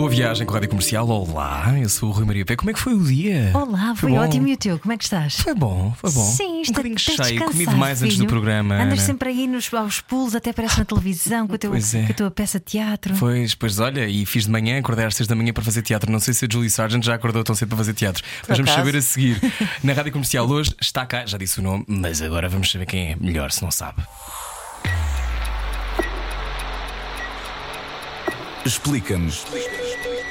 Boa viagem com a Rádio Comercial. Olá, eu sou o Rui Maria Pé. Como é que foi o dia? Olá, foi, bom? ótimo e o teu? Como é que estás? Foi bom, foi bom. Sim, um está bocadinho tens cheio, comi demais antes do filho. programa. Andas Ana. sempre aí nos, aos pulos, até parece na televisão com, o teu, Pois é. com a tua peça de teatro. Pois, pois olha, e fiz de manhã, acordei às 6 da manhã para fazer teatro. Não sei se a Julie Sargent já acordou tão cedo para fazer teatro. mas vamos acaso. saber a seguir. Na Rádio Comercial hoje está cá, já disse o nome, mas agora vamos saber quem é melhor, se não sabe. Explica-nos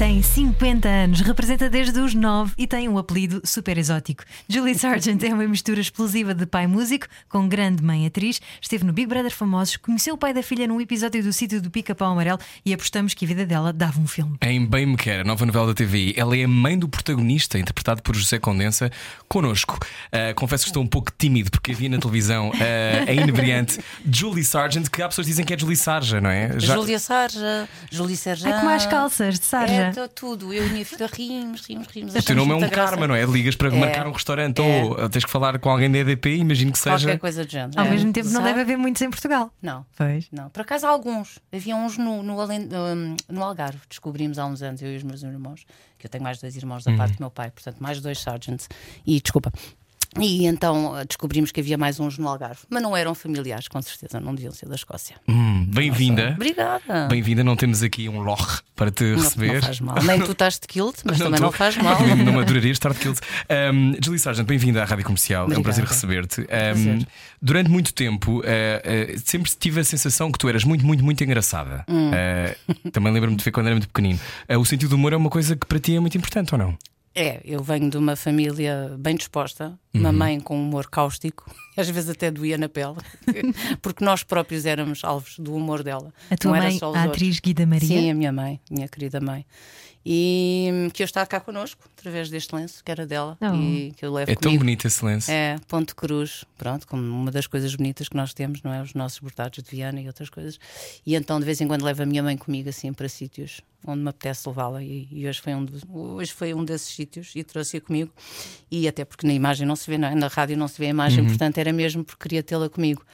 Tem 50 anos, representa desde os 9 e tem um apelido super exótico. Julie Sargent é uma mistura explosiva de pai músico com grande mãe atriz. Esteve no Big Brother Famosos, conheceu o pai da filha num episódio do sítio do Pica-Pau Amarelo e apostamos que a vida dela dava um filme. Em Bem Me Quer, a nova novela da TVI, ela é a mãe do protagonista, interpretado por José Condensa, connosco. Ah, confesso que estou um pouco tímido porque havia na televisão ah, a inebriante Julie Sargent, que há pessoas que dizem que é Julie Sarja, não é? Já- Júlia Sarja, Júlia Serjão. É como as calças de Sarja. É tá tudo. Eu e a minha filha rimos, rimos, rimos. O teu nome é um graça. karma, não é? Ligas para É. marcar um restaurante É. ou tens que falar com alguém da EDP, imagino que seja. Qualquer coisa do género. Ao É. mesmo tempo, não Sabe? deve haver muitos em Portugal. Não. Pois. Não, por acaso há alguns. Havia uns no, no, no Algarve, descobrimos há uns anos, eu e os meus irmãos, que eu tenho mais dois irmãos da parte do meu pai, portanto, mais dois sergeants. E desculpa. E então eh, descobrimos que havia mais uns no Algarve, mas não eram familiares, com certeza, não deviam ser da Escócia. Hum, Bem-vinda. Obrigada. Bem-vinda, não temos aqui um loch para te Não, receber. não faz mal. Nem tu estás de kilt, mas também tô. não faz mal. Não me estar de kilt. Um, Julie Sargent, bem-vinda à Rádio Comercial. É um Obrigada. prazer receber-te. Um, durante muito tempo, uh, uh, sempre tive a sensação que tu eras muito, muito, muito engraçada. Hum. Uh, também lembro-me de ver quando era muito pequenino. O sentido do humor é uma coisa que para ti é muito importante ou não? É, eu venho de uma família bem disposta, Uhum. uma mãe com um humor cáustico, às vezes até doía na pele, porque nós próprios éramos alvos do humor dela. A tua não era mãe, só os a outros. atriz Guida Maria. Sim, a minha mãe, minha querida mãe. E que eu está cá connosco, através deste lenço, que era dela, Oh. e que eu levo É tão comigo. bonito esse lenço. É, Ponte Cruz, pronto, como uma das coisas bonitas que nós temos, não é? Os nossos bordados de Viana e outras coisas. E então, de vez em quando, levo a minha mãe comigo assim para sítios onde me apetece levá-la. E, e hoje, foi um dos- hoje foi um desses sítios e trouxe-a comigo. E até porque na imagem não se vê, não é? na rádio não se vê a imagem, portanto era mesmo porque queria tê-la comigo.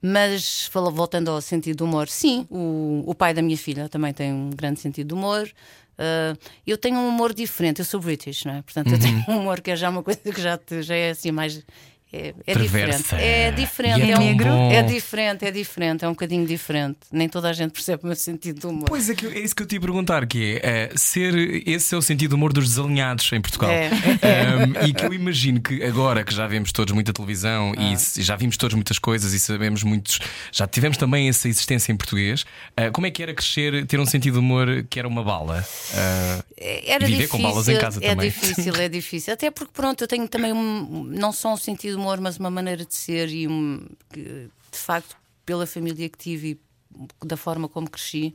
Mas voltando ao sentido do humor, sim, o, o pai da minha filha também tem um grande sentido de humor. Ah, eu tenho um humor diferente, eu sou British, não é? Portanto, eu tenho um humor que é já uma coisa que já, já é assim mais. É, é diferente. É diferente. E é é, um- negro? bom. é diferente, é diferente, é um bocadinho diferente. Nem toda a gente percebe o meu sentido de humor. Pois é, que, é isso que eu te ia perguntar: que é eh, ser esse é o sentido do humor dos desalinhados em Portugal. É. Um, e que eu imagino que agora que já vemos todos muita televisão Ah. e já vimos todos muitas coisas e sabemos muitos, já tivemos também essa existência em português. uh, como é que era crescer, ter um sentido de humor que era uma bala? Uh, Era Viver difícil, com balas em casa é também. difícil, é difícil. Até porque, pronto, eu tenho também um, não só um sentido humor, mas uma maneira de ser e um, que, de facto, pela família que tive e da forma como cresci,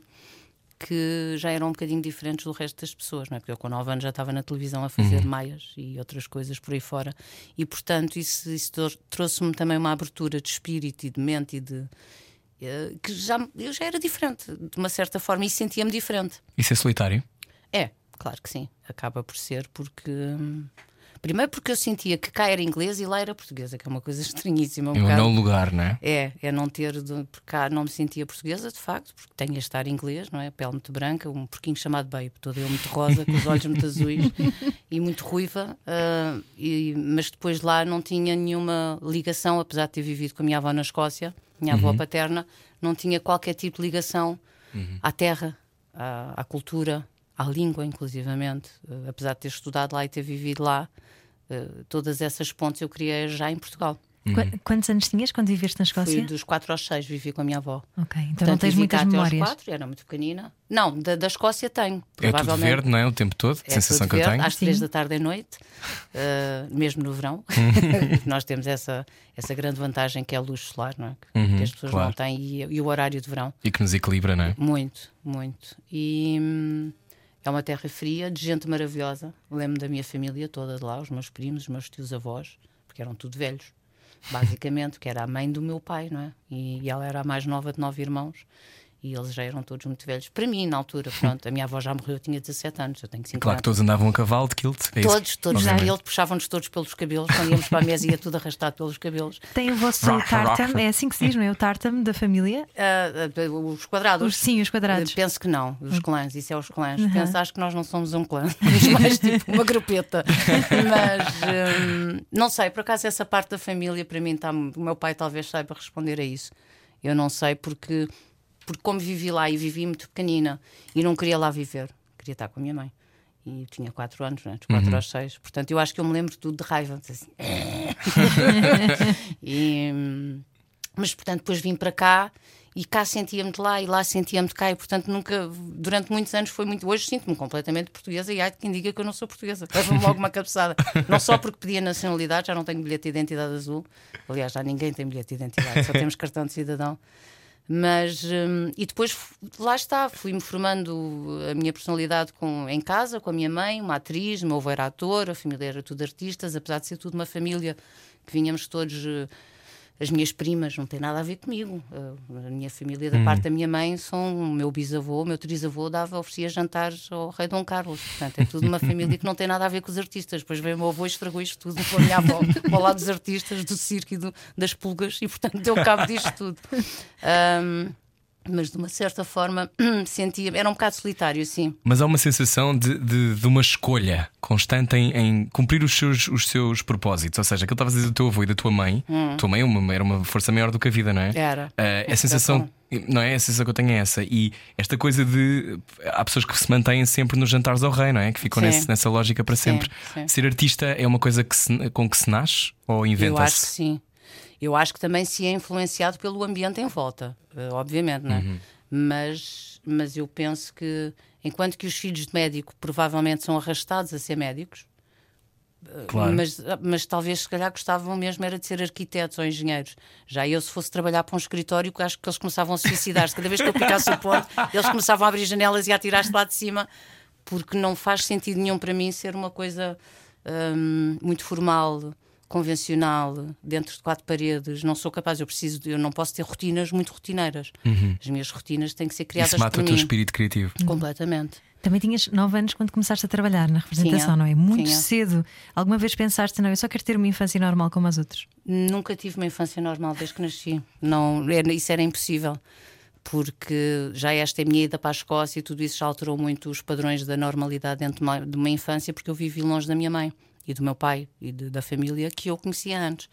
que já eram um bocadinho diferentes do resto das pessoas, não é? Porque eu com 9 anos já estava na televisão a fazer Uhum. maias e outras coisas por aí fora. E, portanto, isso, isso trou- trouxe-me também uma abertura de espírito e de mente e de. eh, que já, eu já era diferente, de uma certa forma, e sentia-me diferente. isso é solitário? É, claro que sim. Acaba por ser porque. Primeiro porque eu sentia que cá era inglês e lá era portuguesa, que é uma coisa estranhíssima. Um É um bocado. não lugar, não é? É, é não ter. De, porque cá não me sentia portuguesa, de facto, porque tenho a estar inglês, não é? Pele muito branca, um porquinho chamado Babe, toda eu muito rosa, com os olhos muito azuis e muito ruiva. ah, e- mas depois lá não tinha nenhuma ligação, apesar de ter vivido com a minha avó na Escócia, minha avó paterna, não tinha qualquer tipo de ligação à terra, à, à cultura, à língua, inclusivamente. Ah, apesar de ter estudado lá e ter vivido lá, ah, todas essas pontes eu criei já em Portugal. Qu- Quantos anos tinhas quando viveste na Fui Escócia? dos 4 aos 6, vivi com a minha avó. Ok, então não Portanto, tens vivi muitas até aos memórias. quatro, era muito pequenina. Não, da, da Escócia tenho. É tudo Provavelmente. verde, não é? O tempo todo, É sensação tudo que eu verde, tenho. Às três da tarde à noite, uh, mesmo no verão. Nós temos essa, essa grande vantagem que é a luz solar, não é? Que, Uhum, que as pessoas claro. não têm, e, e o horário de verão. E que nos equilibra, não é? Muito, muito. E hum, é uma terra fria, de gente maravilhosa. Lembro da minha família toda de lá, os meus primos, os meus tios avós. porque eram tudo velhos, basicamente, que era a mãe do meu pai, não é? E, e ela era a mais nova de nove irmãos. E eles já eram todos muito velhos. Para mim, na altura, pronto, a minha avó já morreu, eu tinha 17 anos, eu tenho 50 Claro que todos andavam a cavalo de kilt. É isso? Todos, todos. Obviamente. Ele puxavam-nos todos pelos cabelos. Quando íamos para a mesa, ia tudo arrastado pelos cabelos. Tem o vosso tartam, é assim que se diz, não é? O tartam da família? Ah, ah, os quadrados. Os, sim, os quadrados. Eh, Penso que não, os clãs, isso é os clãs. Penso, acho que nós não somos um clã, somos mais tipo uma grupeta. Mas hum, não sei, por acaso essa parte da família para mim está. O meu pai talvez saiba responder a isso. Eu não sei porque, porque como vivi lá e vivi muito pequenina e não queria lá viver, queria estar com a minha mãe. E eu tinha 4 anos, né? dos 4 aos 6. Portanto, eu acho que eu me lembro tudo de raiva. Assim. e, hum, mas, portanto, depois vim para cá e cá sentia-me de lá e lá sentia-me de cá. E, portanto, nunca, durante muitos anos foi muito. Hoje sinto-me completamente portuguesa e há de quem diga que eu não sou portuguesa. Leva-me logo uma cabeçada. Não só porque pedi a nacionalidade, já não tenho bilhete de identidade azul. Aliás, já ninguém tem bilhete de identidade, só temos cartão de cidadão. Mas, hum, e depois lá está, fui-me formando a minha personalidade com, em casa, com a minha mãe, uma atriz, meu avô era ator, a família era tudo artistas, apesar de ser tudo uma família que vinhamos todos. As minhas primas não têm nada a ver comigo. Eh, A minha família, da parte da minha mãe, são o meu bisavô, o meu trisavô dava, oferecia jantares ao rei Dom Carlos. Portanto, é tudo uma família que não tem nada a ver com os artistas. Depois veio o meu avô e estragou isto tudo com a minha avó, ao lado dos artistas, do circo e do- das pulgas, e portanto deu cabo disto tudo. Ahm, mas de uma certa forma sentia. Era um bocado solitário, sim. Mas há uma sensação de, de, de uma escolha constante em, em cumprir os seus, os seus propósitos. Ou seja, aquilo que estavas a dizer do teu avô e da tua mãe, tua mãe é uma- era uma força maior do que a vida, não é? Era. Ah, a sensação, não é? A sensação que eu tenho é essa. E esta coisa de. Há pessoas que se mantêm sempre nos jantares ao rei, não é? Que ficam nesse- nessa lógica para Sim, sempre. sim. Ser artista é uma coisa que se- com que se nasce ou Eu acho que inventa-se? sim. Eu acho que também se é influenciado pelo ambiente em volta, eh, obviamente, não é? Uhum. Mas, mas eu penso que, enquanto que os filhos de médico provavelmente são arrastados a ser médicos, eh, Claro. mas, mas talvez se calhar gostavam mesmo era de ser arquitetos ou engenheiros. Já eu, se fosse trabalhar para um escritório, acho que eles começavam a suicidar-se. Cada vez que eu picasse o ponto, eles começavam a abrir janelas e a atirar-se lá de cima, porque não faz sentido nenhum para mim ser uma coisa hum, muito formal, convencional, dentro de quatro paredes. Não sou capaz, eu preciso, de- eu não posso ter rotinas muito rotineiras. As minhas rotinas têm que ser criadas Uhum. Isso mata por o teu mim. espírito criativo. Completamente. Também tinhas 9 anos quando começaste a trabalhar na representação, Tinha, não é? Muito tinha. cedo. Alguma vez pensaste, não, eu só quero ter uma infância normal como as outras? Nunca tive uma infância normal desde que nasci. Não, era- isso era impossível. Porque já esta é a minha ida para a Escócia e tudo isso já alterou muito os padrões da normalidade dentro de uma infância, porque eu vivi longe da minha mãe e do meu pai e de- da família que eu conhecia antes.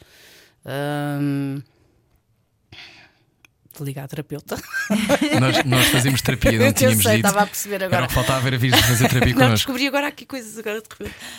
Vou ligar à terapeuta. nós, nós fazíamos terapia, não eu tínhamos sei, dito. estava a perceber Era agora. o que faltava era vir fazer terapia Não, connosco. descobri agora aqui coisas agora de.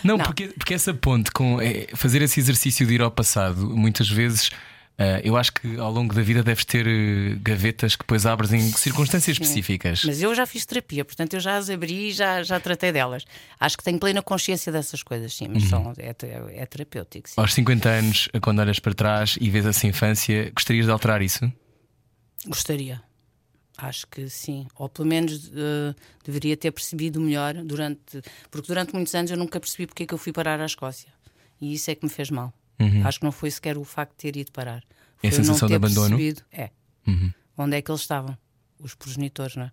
Não, Não. Porque, porque essa ponte com é, fazer esse exercício de ir ao passado, muitas vezes. Ah, eu acho que ao longo da vida deves ter eh, gavetas que depois abres em circunstâncias Sim. específicas. Mas eu já fiz terapia, portanto eu já as abri e já, já tratei delas. Acho que tenho plena consciência dessas coisas, sim, Uhum. mas são, é, é, é terapêutico. Sim. Aos 50 anos, quando olhas para trás e vês essa infância, gostarias de alterar isso? Gostaria. Acho que sim. Ou pelo menos eh, deveria ter percebido melhor durante. Porque durante muitos anos eu nunca percebi porque é que eu fui parar à Escócia. E isso é que me fez mal. Acho que não foi sequer o facto de ter ido parar. É a Foi eu não sensação de abandono? percebido- É. Onde é que eles estavam? Os progenitores, não é?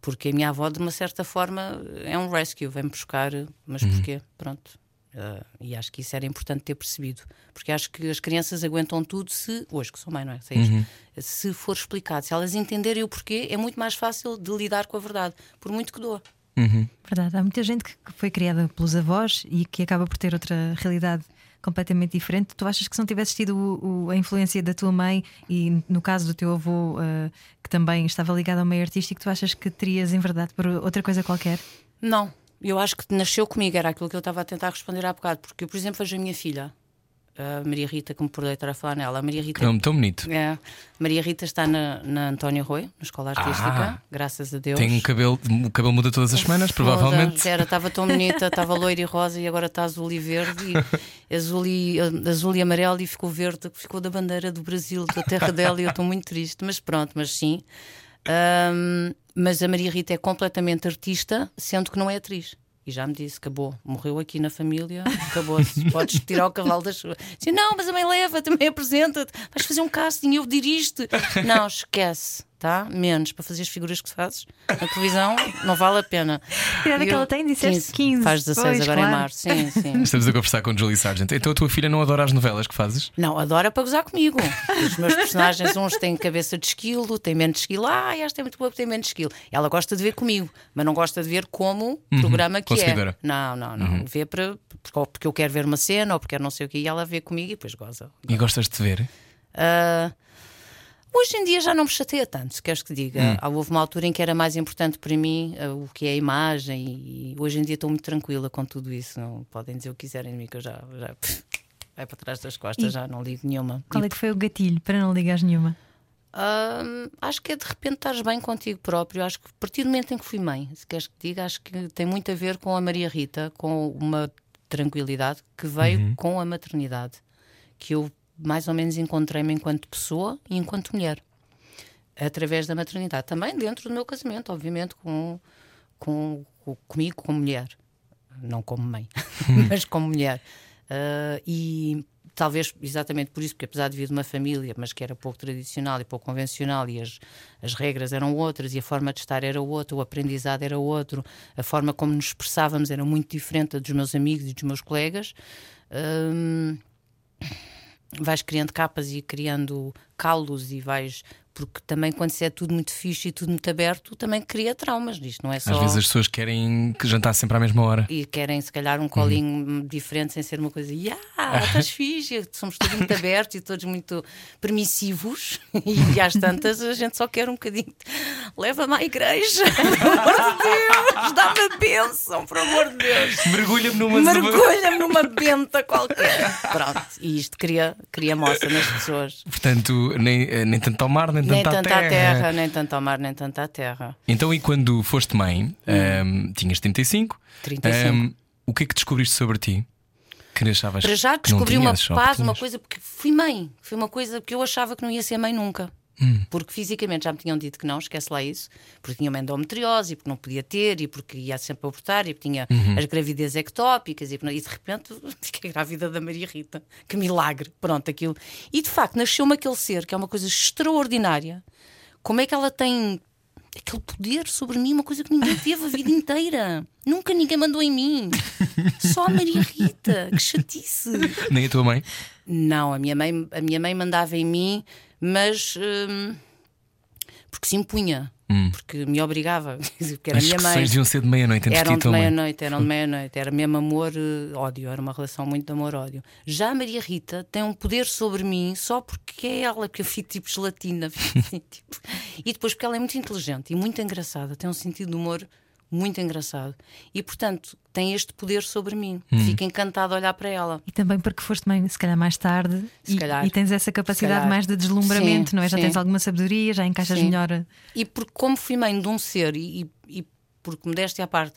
Porque a minha avó, de uma certa forma, é um rescue, vem-me buscar, mas porquê? Pronto. Ah, e acho que isso era importante ter percebido. Porque acho que as crianças aguentam tudo se, hoje que sou mãe, não é? Sei isto. Se for explicado, se elas entenderem o porquê, é muito mais fácil de lidar com a verdade, por muito que doa. Verdade, há muita gente que que foi criada pelos avós e que acaba por ter outra realidade completamente diferente. Tu achas que se não tivesses tido o- o- a influência da tua mãe e no caso do teu avô, eh, que também estava ligado ao meio artístico, tu achas que terias em verdade por outra coisa qualquer? Não, eu acho que nasceu comigo, era aquilo que eu estava a tentar responder há bocado, porque eu, por exemplo, vejo a minha filha, a Maria Rita, que me por estar a falar nela. A Maria Rita Que nome tão bonito. É, Maria Rita está na, na António Rui, na Escola Artística, Ah. graças a Deus. Tem um cabelo, o cabelo muda todas as semanas, provavelmente. Era, estava tão bonita, estava loira e rosa e agora está azul e verde, e azul, e, azul e amarelo e ficou verde, ficou da bandeira do Brasil, da terra dela, e eu estou muito triste, mas pronto, mas sim. Ahm, mas a Maria Rita é completamente artista, sendo que não é atriz. E já me disse: acabou, morreu aqui na família, acabou-se. Podes tirar o cavalo das chuva. Disse: não, mas a mãe leva, também apresenta-te, vais fazer um casting, eu dirige-te. Não, esquece, tá? Menos para fazer as figuras que fazes na televisão, não vale a pena. Que idade é que ela tem? Disseste 15. Faz 16 Pois, agora claro. em março. Sim, sim. Estamos a conversar com Julie Sargent. Então a tua filha não adora as novelas que fazes? Não, adora para gozar comigo. Os meus personagens, uns têm cabeça de esquilo, têm menos esquilo. Ah, esta é muito boa porque tem menos esquilo. Ela gosta de ver comigo, mas não gosta de ver como programa que é. Não, não, não. Vê para, porque eu quero ver uma cena ou porque eu não sei o que. E ela vê comigo e depois goza. E gostas de te ver? Ah, hoje em dia já não me chateia tanto, se queres que diga. Ah, Houve uma altura em que era mais importante para mim ah, o que é a imagem e hoje em dia estou muito tranquila com tudo isso. Não podem dizer o que quiserem de mim, que eu já. já vai para trás das costas, E- já não ligo nenhuma. Qual é que foi o gatilho para não ligares nenhuma? Hum, acho que é de repente estares bem contigo próprio. Acho que a partir do momento em que fui mãe, se queres que diga, acho que tem muito a ver com a Maria Rita, com uma tranquilidade que veio com a maternidade, que eu mais ou menos encontrei-me enquanto pessoa e enquanto mulher, através da maternidade. Também dentro do meu casamento, obviamente, com, com, com- comigo como mulher, não como mãe, mas como mulher. Ah, e talvez exatamente por isso, porque apesar de vir de uma família, mas que era pouco tradicional e pouco convencional, e as, as regras eram outras, e a forma de estar era outra, o aprendizado era outro, a forma como nos expressávamos era muito diferente dos meus amigos e dos meus colegas. hum, vais criando capas e criando caulos e vais. Porque também quando se é tudo muito fixe e tudo muito aberto, também cria traumas. Isto não é só. Às vezes as pessoas querem que jantar sempre à mesma hora. E querem se calhar um colinho diferente sem ser uma coisa, yeah, estás fixe, somos todos muito abertos e todos muito permissivos, e às tantas a gente só quer um bocadinho. Leva-me à igreja, por amor de Deus, dá-me a bênção, por amor de Deus. Mergulha-me numa Mergulha-me numa benta qualquer. Pronto, e isto cria, cria moça nas pessoas. Portanto, nem, eh, nem tanto ao mar, Nem tanto à tanto à terra, nem tanto ao mar, nem tanto à terra. Então, e quando foste mãe, ehm, tinhas 35, 35. ehm, o que é que descobriste sobre ti? Que achavas Para já descobri uma paz, uma coisa, porque fui mãe. Foi uma coisa que eu achava que não ia ser mãe nunca. Hum. Porque fisicamente já me tinham dito que não, esquece lá isso, porque tinha uma endometriose, e porque não podia ter, e porque ia sempre abortar, e porque tinha Uhum. as gravidezes ectópicas, e, e de repente fiquei grávida da Maria Rita. Que milagre! Pronto, aquilo. E de facto nasceu-me aquele ser, que é uma coisa extraordinária. Como é que ela tem aquele poder sobre mim, uma coisa que ninguém teve a vida inteira. Nunca ninguém mandou em mim. Só a Maria Rita. Que chatice. Nem a tua mãe? Não, a minha mãe, a minha mãe mandava em mim, mas hum, porque se impunha, porque me obrigava, porque era As minha mãe. deviam ser de meia-noite ti Eram de meia-noite, eram de meia-noite, era mesmo amor-ódio, era uma relação muito de amor-ódio. Já a Maria Rita tem um poder sobre mim só porque é ela, porque eu fico tipo gelatina. fico assim, tipo. E depois porque ela é muito inteligente e muito engraçada, tem um sentido de humor muito engraçado. E portanto tem este poder sobre mim. Hum. Fico encantada a olhar para ela. E também porque foste mãe, se calhar mais tarde, Se e, calhar. e tens essa capacidade mais de deslumbramento, Sim, não é? Já sim. tens alguma sabedoria, já encaixas Sim. melhor. E porque, como fui mãe de um ser, e, e, e porque modéstia à parte,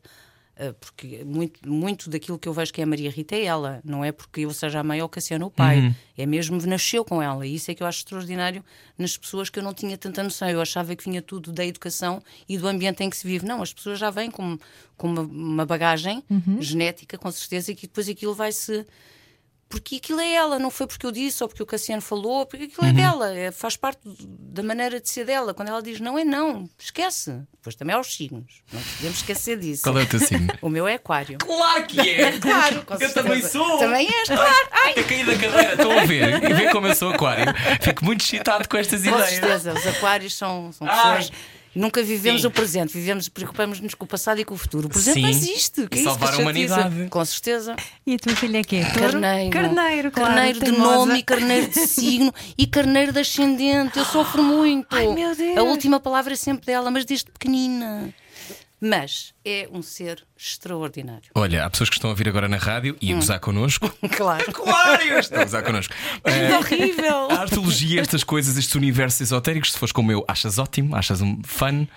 porque muito, muito daquilo que eu vejo que é a Maria Rita é ela, não é porque eu seja a mãe ou Cassiano o pai, é mesmo nasceu com ela, e isso é que eu acho extraordinário nas pessoas que eu não tinha tanta noção. Eu achava que vinha tudo da educação e do ambiente em que se vive. Não, as pessoas já vêm com, com uma, uma bagagem genética, com certeza, e que depois aquilo vai se. Porque aquilo é ela, não foi porque eu disse ou porque o Cassiano falou, porque aquilo é dela, é- faz parte da maneira de ser dela. Quando ela diz não é não, esquece. Depois também há os signos, não podemos esquecer disso. Qual é o teu signo? O meu é Aquário. claro que é! Claro, com Eu também sou! Também és, claro. Ai, A cair da cadeira, estão a ver? E ver como eu sou aquário. Fico muito excitado com estas com ideias. certeza, os Aquários são, são Ai. pessoas. Nunca vivemos Sim. o presente, vivemos, preocupamos-nos com o passado e com o futuro. O presente Sim. não existe. Que E é isso, salvar que a humanidade. Com certeza. E a tua filha é quê? Carneiro. Carneiro, claro. Carneiro de nome, carneiro de signo e carneiro de ascendente. Eu sofro muito. Ai, meu Deus. A última palavra é sempre dela, mas desde pequenina. Mas é um ser extraordinário. Olha, há pessoas que estão a vir agora na rádio e a Hum. gozar connosco. Claro. Aquário! Estão a gozar connosco. É horrível. A arteologia, estas coisas, estes universos esotéricos, se fores como eu, achas ótimo, achas um fun.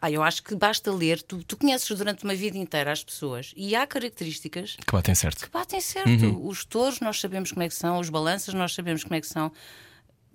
Ah, eu acho que basta ler. Tu, tu conheces durante uma vida inteira as pessoas e há características Que batem certo. que batem certo. Uhum. Os touros, nós sabemos como é que são, os balanças, nós sabemos como é que são.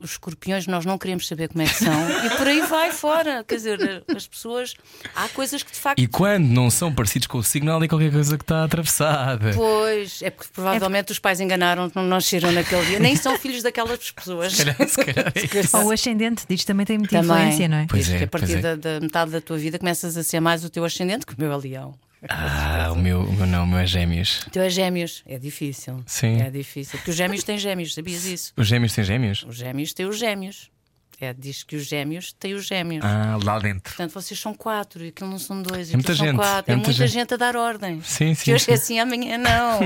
Os escorpiões nós não queremos saber como é que são e por aí vai fora. Quer dizer, as pessoas. Há coisas que de facto. E quando não são parecidos com o signo, há qualquer coisa que está atravessada. Pois, é porque provavelmente os pais enganaram, não nasceram naquele dia, nem são filhos daquelas pessoas. Se calhar, se calhar é. Ou o ascendente, diz também tem muita Também. influência, não é? Pois é, que a partir pois é. da, da metade da tua vida começas a ser mais o teu ascendente que o meu é leão. Ah, o meu, o meu não, o meu é gêmeos. O teu é gêmeos. É difícil. Sim. É difícil. Porque os gêmeos têm gêmeos, sabias isso? Os gêmeos têm gêmeos? Os gêmeos têm os gêmeos. É, diz que os gêmeos têm os gêmeos. Ah, lá dentro. Portanto, vocês são quatro e aquilo não são dois. É muita gente, quatro. é É, muita gente. gente. a dar ordem. Sim, sim, Que hoje é sim. assim, amanhã não.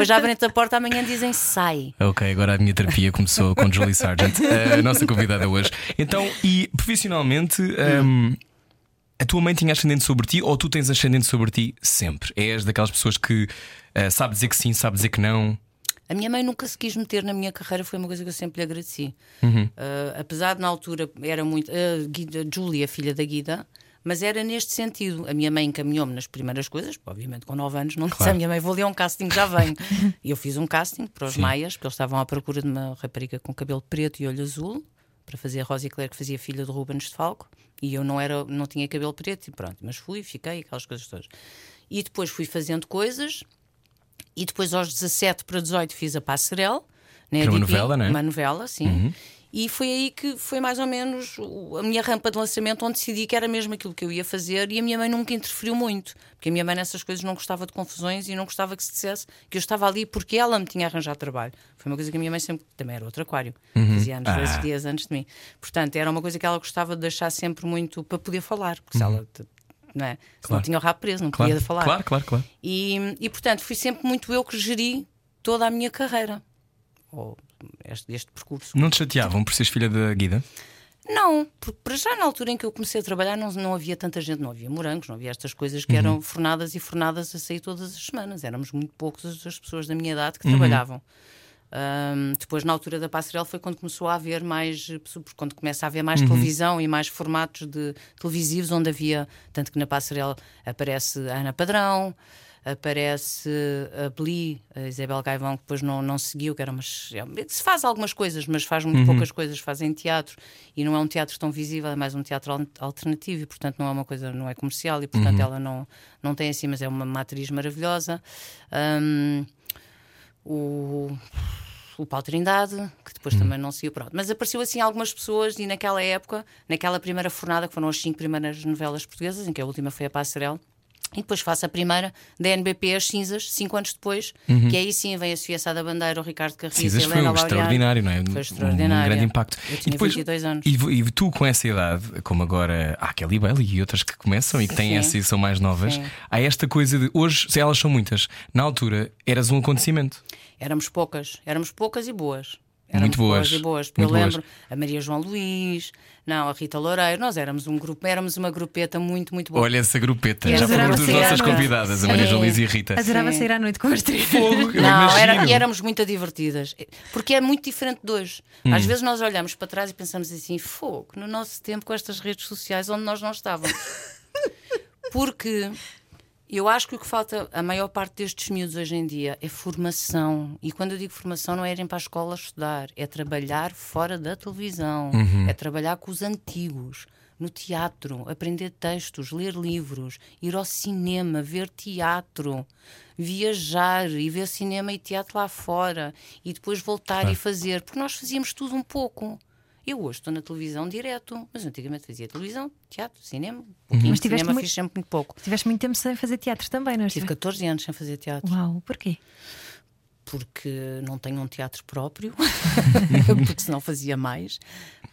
Hoje abrem-te a porta, amanhã dizem sai. Ok, agora a minha terapia começou com Julie Sargent, a nossa convidada hoje. Então, e profissionalmente, hum, a tua mãe tinha ascendente sobre ti ou tu tens ascendente sobre ti sempre? És daquelas pessoas que ah, sabe dizer que sim, sabe dizer que não? A minha mãe nunca se quis meter na minha carreira, foi uma coisa que eu sempre lhe agradeci. Uhum. Ah, apesar de na altura era muito. A Guida, Julia, filha da Guida, mas era neste sentido. A minha mãe encaminhou-me nas primeiras coisas, obviamente com 9 anos, não disse à minha mãe, vou ler um casting, já venho. e eu fiz um casting para os Maias, porque eles estavam à procura de uma rapariga com cabelo preto e olho azul, para fazer a Rosa Claire, que fazia filha de Rubens de Falco, e eu não, era, não tinha cabelo preto, e pronto, mas fui, fiquei, aquelas coisas todas. E depois fui fazendo coisas, e depois aos 17 para 18 fiz a Passarel. Na Que era uma novela, não é? Uma novela, sim. E foi aí que foi mais ou menos a minha rampa de lançamento onde decidi que era mesmo aquilo que eu ia fazer e a minha mãe nunca interferiu muito, porque a minha mãe nessas coisas não gostava de confusões e não gostava que se dissesse que eu estava ali porque ela me tinha arranjado trabalho. Foi uma coisa que a minha mãe sempre. Também era outro aquário, fazia anos, Ah. dias antes de mim. Portanto, era uma coisa que ela gostava de deixar sempre muito para poder falar, porque se ela. Não é? Uhum. Claro. não tinha o rabo preso, não Claro, podia falar. claro, claro, claro. E, e, portanto, fui sempre muito eu que geri toda a minha carreira. Ou este, este percurso. Não te chateavam por seres filha da Guida? Não, porque para já na altura em que eu comecei a trabalhar não, não havia tanta gente, não havia morangos, não havia estas coisas Uhum. que eram fornadas e fornadas a sair todas as semanas. Éramos muito poucos as, as pessoas da minha idade que Uhum. trabalhavam. Ahm, depois, na altura da Passarela, foi quando começou a haver mais, pessoas- quando começa a haver Uhum. mais televisão e mais formatos de televisivos, onde havia, tanto que na Passarela aparece a Ana Padrão, aparece a Beli, a Isabel Gaivão, que depois não, não seguiu, que era umas. é, Se faz algumas coisas, mas faz muito poucas coisas, fazem teatro e não é um teatro tão visível, é mais um teatro al- alternativo e, portanto, não é uma coisa, não é comercial e, portanto, ela não, não tem assim, mas é uma, uma atriz maravilhosa. Ahm, o, o Paulo Trindade, que depois também não seguiu, pronto. Mas apareceu assim algumas pessoas e naquela época, naquela primeira fornada, que foram as cinco primeiras novelas portuguesas, em que a última foi a Passarel, e depois faço a primeira da NBP As Cinzas, cinco anos depois, que aí sim vem a Sofia da Bandeira, o Ricardo Carriço, Cinzas foi Helena extraordinário, não é? Foi extraordinário. Um grande impacto. Eu tinha 22 anos. E, e tu, com essa idade, como agora há Kelly Bailey e outras que começam e que têm Sim. essa e são mais novas, Sim. há esta coisa de hoje, se elas são muitas, na altura eras um acontecimento. Éramos poucas, éramos poucas e boas. Éramos Muito boas, e boas. Porque muito eu boas. lembro a Maria João Luís, não, a Rita Loureiro, nós éramos um grupo, éramos uma grupeta muito, muito boa. Olha essa grupeta, Eu já foram duas nossas convidadas, a Maria. João Luís e a Rita. Adorava Sim. sair à noite com as três. Fogo, Não, era- e éramos muito divertidas. Porque é muito diferente de hoje. Hum. Às vezes nós olhamos para trás e pensamos assim: fogo, no nosso tempo com estas redes sociais onde nós não estávamos. Porque eu acho que o que falta a maior parte destes miúdos hoje em dia é formação. E quando eu digo formação, não é irem para a escola estudar, é trabalhar fora da televisão, é trabalhar com os antigos. No teatro, aprender textos, ler livros, ir ao cinema, ver teatro, viajar e ver cinema e teatro lá fora e depois voltar e fazer, porque nós fazíamos tudo um pouco. Eu hoje estou na televisão direto, mas antigamente fazia televisão, teatro, cinema, um pouquinho Mas tiveste cinema muito- fiz sempre muito pouco. Tiveste muito tempo sem fazer teatro também, não é? Tive 14 anos sem fazer teatro, Uau, porquê? Porque não tenho um teatro próprio, porque senão fazia mais.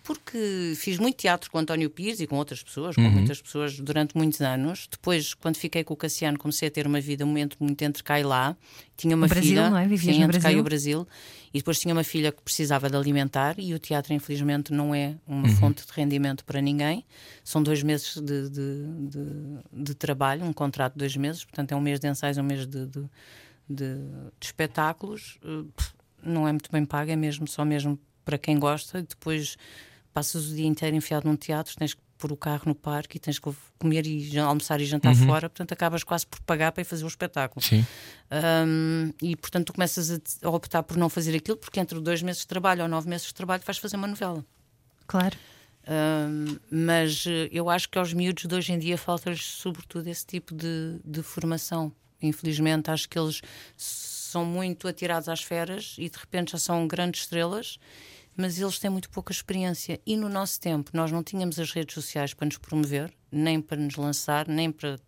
Porque fiz muito teatro com António Pires e com outras pessoas, com muitas pessoas durante muitos anos. Depois, quando fiquei com o Cassiano, comecei a ter uma vida muito, muito entre cá e lá. Tinha uma Brasil, filha, não é? Vivias sim, no entre cá e o Brasil. E depois tinha uma filha que precisava de alimentar e o teatro, infelizmente, não é uma fonte de rendimento para ninguém. São dois meses de, de, de- de trabalho, um contrato de dois meses, portanto é um mês de ensaios, um mês de, de, de- de espetáculos. Eh, Não é muito bem pago, é mesmo só mesmo para quem gosta. E depois passas o dia inteiro enfiado num teatro, tens que pôr o carro no parque e tens que comer e almoçar e jantar fora, portanto acabas quase por pagar para ir fazer o espetáculo. Sim. Um, e portanto tu começas a, a optar por não fazer aquilo, porque entre dois meses de trabalho ou nove meses de trabalho vais fazer uma novela. Claro. Um, mas eh, eu acho que aos miúdos de hoje em dia falta-lhes sobretudo esse tipo de, de formação. Infelizmente, acho que eles são muito atirados às feras e de repente já são grandes estrelas, mas eles têm muito pouca experiência. E no nosso tempo, nós não tínhamos as redes sociais para nos promover, nem para nos lançar, nem para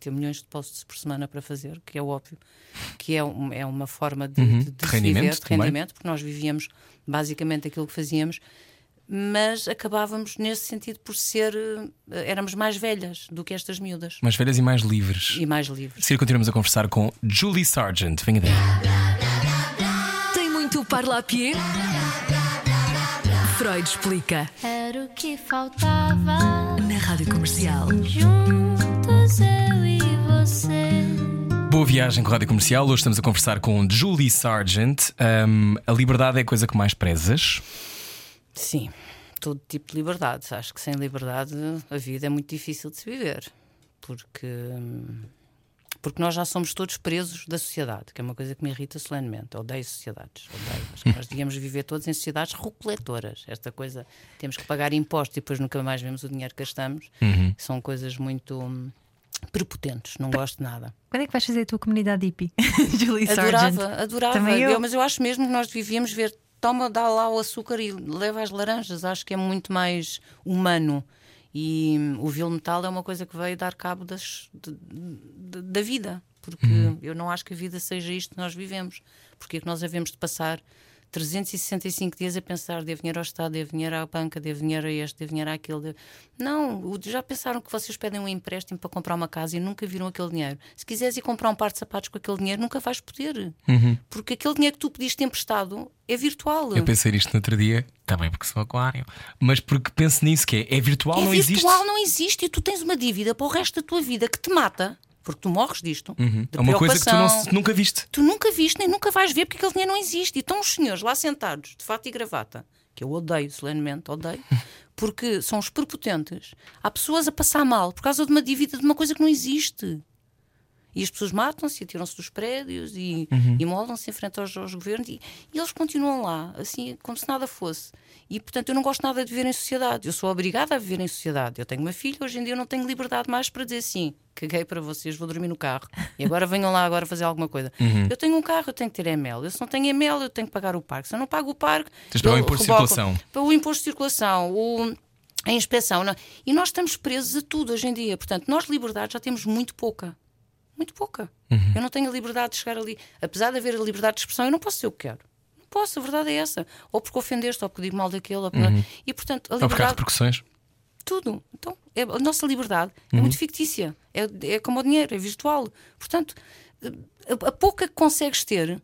ter milhões de posts por semana para fazer, que é óbvio, que é, um- é uma forma de, Uhum. de, De de rendimento viver, de também. rendimento, porque nós vivíamos basicamente aquilo que fazíamos, mas acabávamos nesse sentido por ser eh, éramos mais velhas do que estas miúdas Mais velhas e mais livres. e mais livres. Seguir continuamos a conversar com Julie Sargent. Venha daí. Tem muito parlapier? Freud explica. Era o que faltava. Na Rádio Comercial. Juntos eu e você. Boa viagem com a Rádio Comercial. Hoje estamos a conversar com Julie Sargent. Um, a liberdade é a coisa que mais prezas. Sim, todo tipo de liberdade. Acho que sem liberdade a vida é muito difícil de se viver, porque porque nós já somos todos presos da sociedade, que é uma coisa que me irrita solenemente. Odeio sociedades, odeio. Acho que nós devíamos viver todos em sociedades recoletoras. Esta coisa, temos que pagar impostos e depois nunca mais vemos o dinheiro que gastamos. São coisas muito hum, prepotentes, não gosto de nada. Quando é que vais fazer a tua comunidade hippie? Julie Sargent. Adorava, adorava. Também eu. mas eu acho mesmo que nós devíamos ver. Toma, dá lá o açúcar e leva as laranjas. Acho que é muito mais humano. E hum, o vil metal é uma coisa que veio dar cabo das, de- de- da vida. Porque eu não acho que a vida seja isto que nós vivemos. Porque é que nós havemos de passar 365 dias a pensar: devo dinheiro ao Estado, devo dinheiro à banca, devo dinheiro a este, devo dinheiro àquele. devo- Não, já pensaram que vocês pedem um empréstimo para comprar uma casa e nunca viram aquele dinheiro? Se quiseres ir comprar um par de sapatos com aquele dinheiro, nunca vais poder. Porque aquele dinheiro que tu pediste emprestado é virtual. Eu pensei nisto no outro dia, também porque sou aquário, mas porque penso nisso que é, é virtual, é não virtual, existe. não existe. E tu tens uma dívida para o resto da tua vida que te mata, porque tu morres disto. de É uma coisa que tu não, preocupação. nunca viste. Tu nunca viste nem nunca vais ver porque aquele dinheiro não existe. E estão os senhores lá sentados, de fato e gravata, que eu odeio solenemente, odeio, porque são os prepotentes. Há pessoas a passar mal por causa de uma dívida de uma coisa que não existe. E as pessoas matam-se, atiram-se dos prédios e, e molam-se em frente aos, aos governos e, e eles continuam lá, assim, como se nada fosse. E portanto eu não gosto nada de viver em sociedade. Eu sou obrigada a viver em sociedade. Eu tenho uma filha, hoje em dia eu não tenho liberdade mais para dizer assim: caguei para vocês, vou dormir no carro e agora venham lá agora fazer alguma coisa. Eu tenho um carro, eu tenho que ter ML. Eu se não tenho ML, eu tenho que pagar o parque. Se eu não pago o parque, Tens pagar o imposto de circulação. para o imposto de circulação, o, a inspeção. não- E nós estamos presos a tudo hoje em dia. Portanto, nós liberdade já temos muito pouca. Muito pouca. Uhum. Eu não tenho a liberdade de chegar ali. Apesar de haver a liberdade de expressão, eu não posso ser o que quero. Não posso, a verdade é essa. Ou porque ofendeste, ou porque digo mal daquele. Ou porque... E portanto, a Vai buscar liberdade. repercussões. Tudo. Então, é- a nossa liberdade Uhum. é muito fictícia. É, é como o dinheiro, é virtual. Portanto, a, a pouca que consegues ter,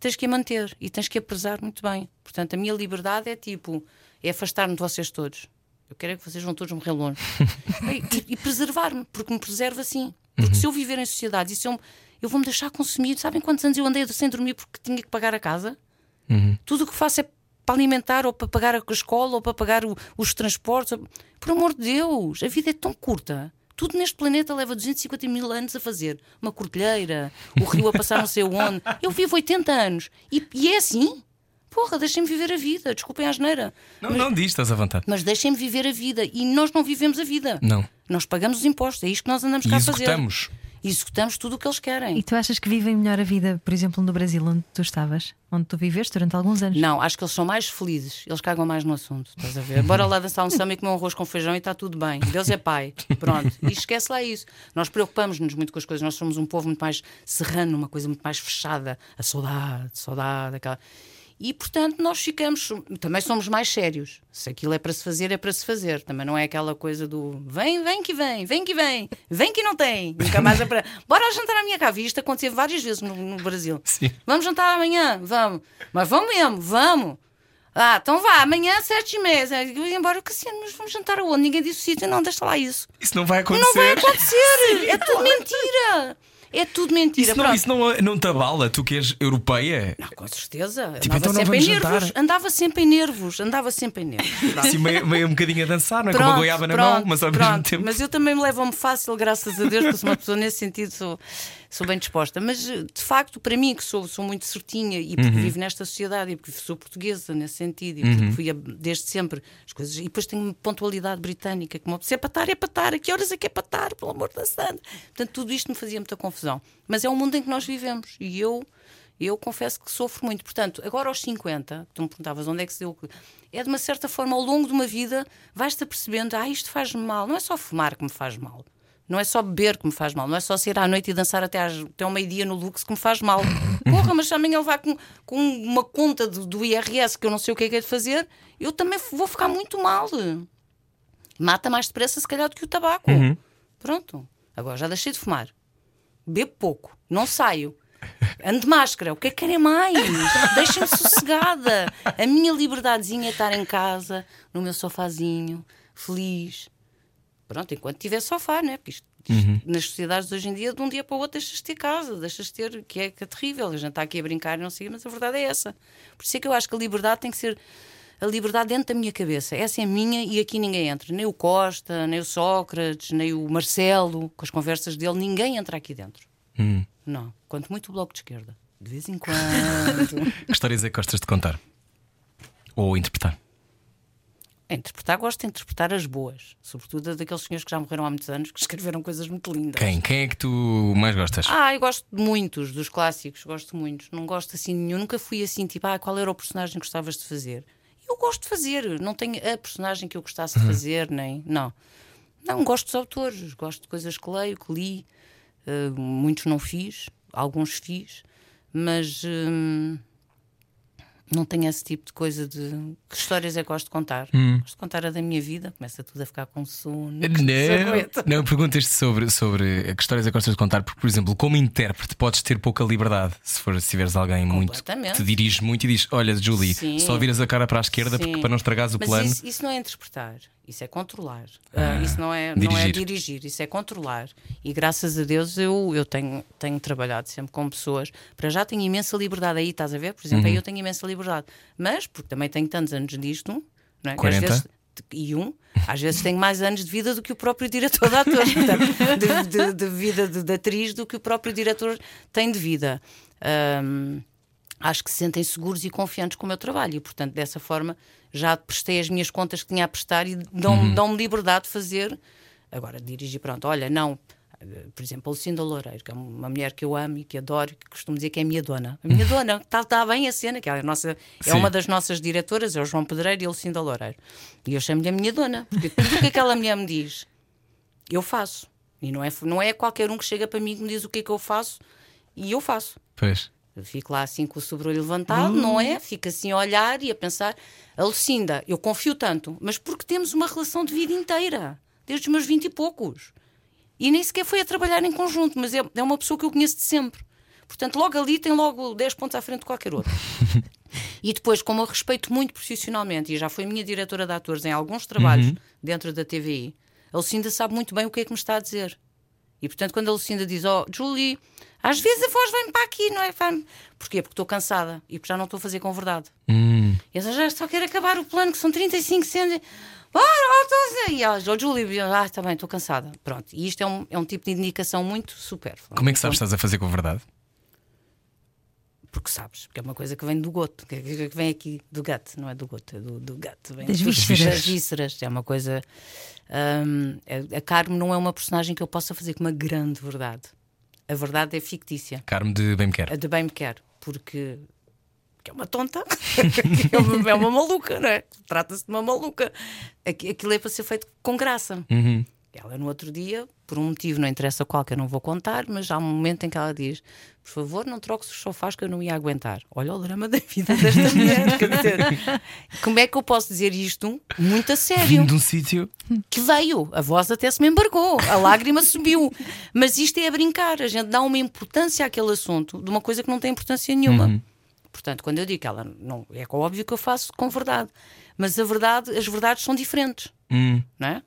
tens que a manter e tens que a prezar muito bem. Portanto, a minha liberdade é tipo, é afastar-me de vocês todos. Eu quero é que vocês vão todos morrer longe. e, e preservar-me, porque me preserva assim. Porque se eu viver em sociedade e se eu, eu vou-me deixar consumir. Sabem quantos anos eu andei sem dormir porque tinha que pagar a casa? Tudo o que faço é para alimentar ou para pagar a escola ou para pagar o- os transportes. Por amor de Deus, a vida é tão curta. Tudo neste planeta leva 250 mil anos a fazer. Uma cordilheira, o rio a passar não sei onde. Eu vivo 80 anos e, e é assim. Porra, deixem-me viver a vida. Desculpem a asneira. Não, não diz, estás à vontade. Mas deixem-me viver a vida. E nós não vivemos a vida. Não. Nós pagamos os impostos. É isto que nós andamos E cá a fazer. executamos. E executamos tudo o que eles querem. E tu achas que vivem melhor a vida, por exemplo, no Brasil, onde tu estavas? Onde tu viveste durante alguns anos? Não, acho que eles são mais felizes. Eles cagam mais no assunto. Estás a ver? Bora lá dançar um samba e comer um arroz com feijão e está tudo bem. Deus é pai. Pronto. E esquece lá isso. Nós preocupamos-nos muito com as coisas. Nós somos um povo muito mais serrano, uma coisa muito mais fechada. A saudade, saudade, aquela. E portanto nós ficamos, também somos mais sérios. Se aquilo é para se fazer, é para se fazer. Também não é aquela coisa do vem, vem que vem, vem que vem, vem que não tem. Nunca mais é para. Bora jantar à minha. E Isto aconteceu várias vezes no, no Brasil. Sim. Vamos jantar amanhã? Vamos. Mas vamos mesmo, vamos. Ah, então vá, amanhã às sete e meia. Eu ia embora, Cassiano, mas vamos jantar aonde? Ninguém disse o sítio. Não, deixa lá isso. Isso não vai acontecer. Não vai acontecer. é tudo mentira. É tudo mentira. Isso não, Pronto. isso não, não te abala, tu que és europeia? Não, com certeza. Tipo, andava então sempre em nervos. jantar? Andava sempre em nervos. Andava sempre em nervos. Pronto. Assim, meio, meio um bocadinho a dançar, não é? Com uma Pronto, goiaba na pronto, mão, mas ao mesmo pronto. tempo. Mas eu também me levo-me fácil, graças a Deus, porque sou uma pessoa nesse sentido, sou, sou bem disposta. Mas de facto, para mim, que sou, sou muito certinha e porque Uhum. vivo nesta sociedade e porque sou portuguesa nesse sentido e porque fui a- desde sempre as coisas. E depois tenho pontualidade britânica, que se é para estar, é para estar, a que horas é que é para estar, pelo amor da santa. Portanto, tudo isto me fazia muita confusão. Mas é o mundo em que nós vivemos e eu. Eu confesso que sofro muito. Portanto, agora aos 50, tu me perguntavas onde é que se deu. É de uma certa forma, ao longo de uma vida, vais-te apercebendo: ah, isto faz-me mal. Não é só fumar que me faz mal. Não é só beber que me faz mal. Não é só sair à noite e dançar até, às, até ao meio-dia no Lux que me faz mal. Porra, mas se amanhã ele vai com, com uma conta do, do IRS que eu não sei o que é que é de fazer, eu também vou ficar muito mal. Mata mais depressa, se calhar, do que o tabaco. Pronto. Agora já deixei de fumar. Bebo pouco. Não saio. Ando de máscara, o que é que querem mais? Deixem-me sossegada. A minha liberdadezinha é estar em casa, no meu sofazinho, feliz. Pronto, enquanto tiver sofá, né? Porque isto, isto, nas sociedades de hoje em dia, de um dia para o outro, deixas de ter casa, deixas de ter, que é, que é terrível. A gente está aqui a brincar e não sei, mas a verdade é essa. Por isso é que eu acho que a liberdade tem que ser a liberdade dentro da minha cabeça. Essa é minha e aqui ninguém entra. Nem o Costa, nem o Sócrates, nem o Marcelo, com as conversas dele, ninguém entra aqui dentro. Não. Quanto muito o bloco de esquerda. De vez em quando. Que histórias é que gostas de contar? Ou interpretar? A interpretar, gosto de interpretar as boas. Sobretudo daqueles senhores que já morreram há muitos anos, que escreveram coisas muito lindas. Quem? Quem é que tu mais gostas? Ah, eu gosto de muitos dos clássicos, gosto muitos. Não gosto assim de nenhum. Nunca fui assim, tipo, ah, qual era o personagem que gostavas de fazer? Eu gosto de fazer, não tenho a personagem que eu gostasse de fazer, nem. Não. Não, gosto dos autores, gosto de coisas que leio, que li. Uh, muitos não fiz, alguns fiz, mas hum, não tenho esse tipo de coisa de. Que histórias é que gosto de contar? Gosto de contar a da minha vida, começa tudo a ficar com sono. aguenta. Não, não perguntas-te sobre, sobre que histórias é que gostas de contar, porque, por exemplo, como intérprete, podes ter pouca liberdade se, for, se tiveres alguém muito que te dirige muito e diz: Olha, Julie, Sim. só viras a cara para a esquerda porque, para não estragares o Mas plano. Isso, isso não é interpretar, isso é controlar. Ah, isso não é, não é dirigir. dirigir, isso é controlar. E graças a Deus eu, eu tenho, tenho trabalhado sempre com pessoas. Para já tenho imensa liberdade aí, estás a ver? Por exemplo, aí eu tenho imensa liberdade. Mas, porque também tenho tantos anos disto, não é? Que às 40? vezes- e um, às vezes tenho mais anos de vida do que o próprio diretor de portanto, de, de- de vida de, de atriz do que o próprio diretor tem de vida. Ahm, acho que se sentem seguros e confiantes com o meu trabalho e, portanto, dessa forma já prestei as minhas contas que tinha a prestar e dão-me dão liberdade de fazer. Agora, dirigir, pronto, olha, não. Por exemplo, a Lucinda Loureiro, que é uma mulher que eu amo e que adoro, que costumo dizer que é a minha dona. A minha dona, está está bem a cena, que é, a nossa, é uma das nossas diretoras, é o João Pedreiro e a Lucinda Loureiro. E eu chamo-lhe a minha dona, porque tudo o que aquela mulher me diz, eu faço. E não é, não é qualquer um que chega para mim e me diz o que é que eu faço, e eu faço. Pois. Eu fico lá assim com o sobrolho levantado, não é? Fico assim a olhar e a pensar. A Lucinda, eu confio tanto, mas porque temos uma relação de vida inteira, desde os meus vinte e poucos. E nem sequer foi a trabalhar em conjunto, mas é, é uma pessoa que eu conheço de sempre. Portanto, logo ali tem logo 10 pontos à frente de qualquer outro. E depois, como eu respeito muito profissionalmente, e já foi minha diretora de atores em alguns trabalhos dentro da TVI, a Lucinda sabe muito bem o que é que me está a dizer. E portanto, quando a Lucinda diz, oh, Julie, às vezes a voz vem para aqui, não é? Vai Porquê? Porque estou cansada e porque já não estou a fazer com verdade. Hum. E eu já só quero acabar o plano, que são 35 cenas. Bora, ó, estou a dizer. E ela, oh, Julie, ah, está bem, estou cansada. Pronto. E isto é um, é um tipo de indicação muito supérflua. Como é que sabes que estás a fazer com verdade? Porque sabes, porque é uma coisa que vem do goto, que, que- que vem aqui do gut, não é do goto, é do, do gut. Vem Das vísceras. Das vísceras. É uma coisa. hum, a- Carmo não é uma personagem que eu possa fazer com uma grande verdade. A verdade é fictícia. Carmo de Bem Me de bem me quer, porque, porque é uma tonta, é, uma, é uma maluca, não é? Trata-se de uma maluca. Aqui- Aquilo é para ser feito com graça. Uhum. Ela, no outro dia, por um motivo, não interessa qual, que eu não vou contar, mas há um momento em que ela diz: Por favor, não troques os sofás que eu não ia aguentar. Olha o drama da vida desta mulher. Quer dizer, como é que eu posso dizer isto muito a sério? Vindo de um sítio. que veio, a voz até se me embargou, a lágrima subiu. Mas isto é a brincar, a gente dá uma importância àquele assunto de uma coisa que não tem importância nenhuma. Portanto, quando eu digo que ela não é óbvio que eu faço com verdade, mas a verdade, as verdades são diferentes, Hum. não é?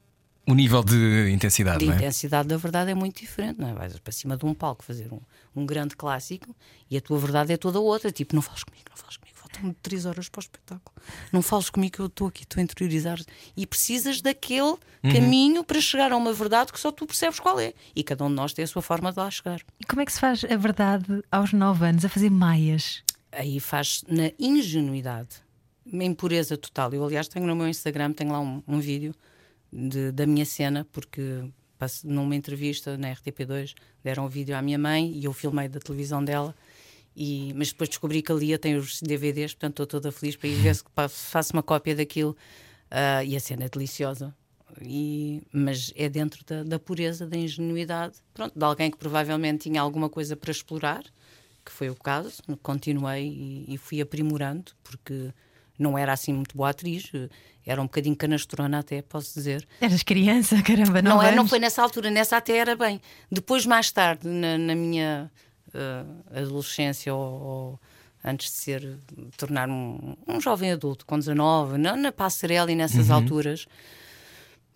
O nível de intensidade, de não é? intensidade da verdade é muito diferente, não é? Vais para cima de um palco fazer um, um grande clássico e a tua verdade é toda outra. Tipo, não fales comigo, não fales comigo, faltam-me três horas para o espetáculo. Não fales comigo que eu estou aqui, estou a interiorizar. E precisas daquele caminho para chegar a uma verdade que só tu percebes qual é. E cada um de nós tem a sua forma de lá chegar. E como é que se faz a verdade aos 9 anos a fazer maias? Aí faz na ingenuidade, na impureza total. Eu, aliás, tenho no meu Instagram, tenho lá um, um vídeo de- da minha cena, porque numa entrevista na RTP2 deram o vídeo à minha mãe e eu filmei da televisão dela. E, mas depois descobri que a Lia tem os DVDs, portanto estou toda feliz para ir ver se faço uma cópia daquilo. Ah, e a cena é deliciosa. E- mas é dentro da, da pureza, da ingenuidade, pronto, de alguém que provavelmente tinha alguma coisa para explorar, que foi o caso. Continuei e, e fui aprimorando, porque não era assim muito boa atriz, era um bocadinho canastrona até, posso dizer. Eras criança, caramba, Não, não, é, não foi nessa altura, nessa até era bem. Depois, mais tarde, na, na minha eh, adolescência ou, ou antes de ser tornar um, um jovem adulto com 19, não na passarela e nessas alturas,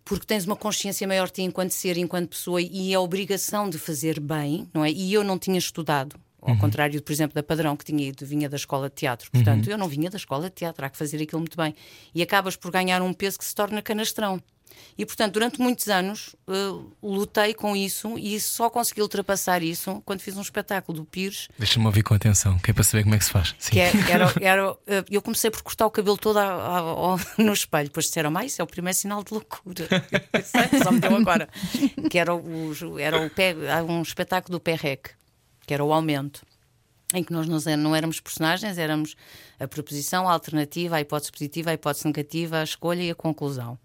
porque tens uma consciência maior de ti enquanto ser, enquanto pessoa, e a obrigação de fazer bem, não é? E eu não tinha estudado. Ao contrário, por exemplo, da padrão que tinha ido, vinha da escola de teatro. Portanto, eu não vinha da escola de teatro, há que fazer aquilo muito bem. E acabas por ganhar um peso que se torna canastrão. E, portanto, durante muitos anos eh, lutei com isso e só consegui ultrapassar isso quando fiz um espetáculo do Pires Deixa-me ouvir com atenção, que é para saber como é que se faz. Sim. que é- era, era, eh, eu comecei por cortar o cabelo todo a- a- ao- no espelho. Depois disseram, mas isso é o primeiro sinal de loucura. Sei, Só me deu agora. Que era, o, era o pé, um espetáculo do Perrec, que era o aumento. Em que nós não é- não éramos personagens, éramos a proposição, a alternativa, a hipótese positiva, a hipótese negativa, a escolha e a conclusão.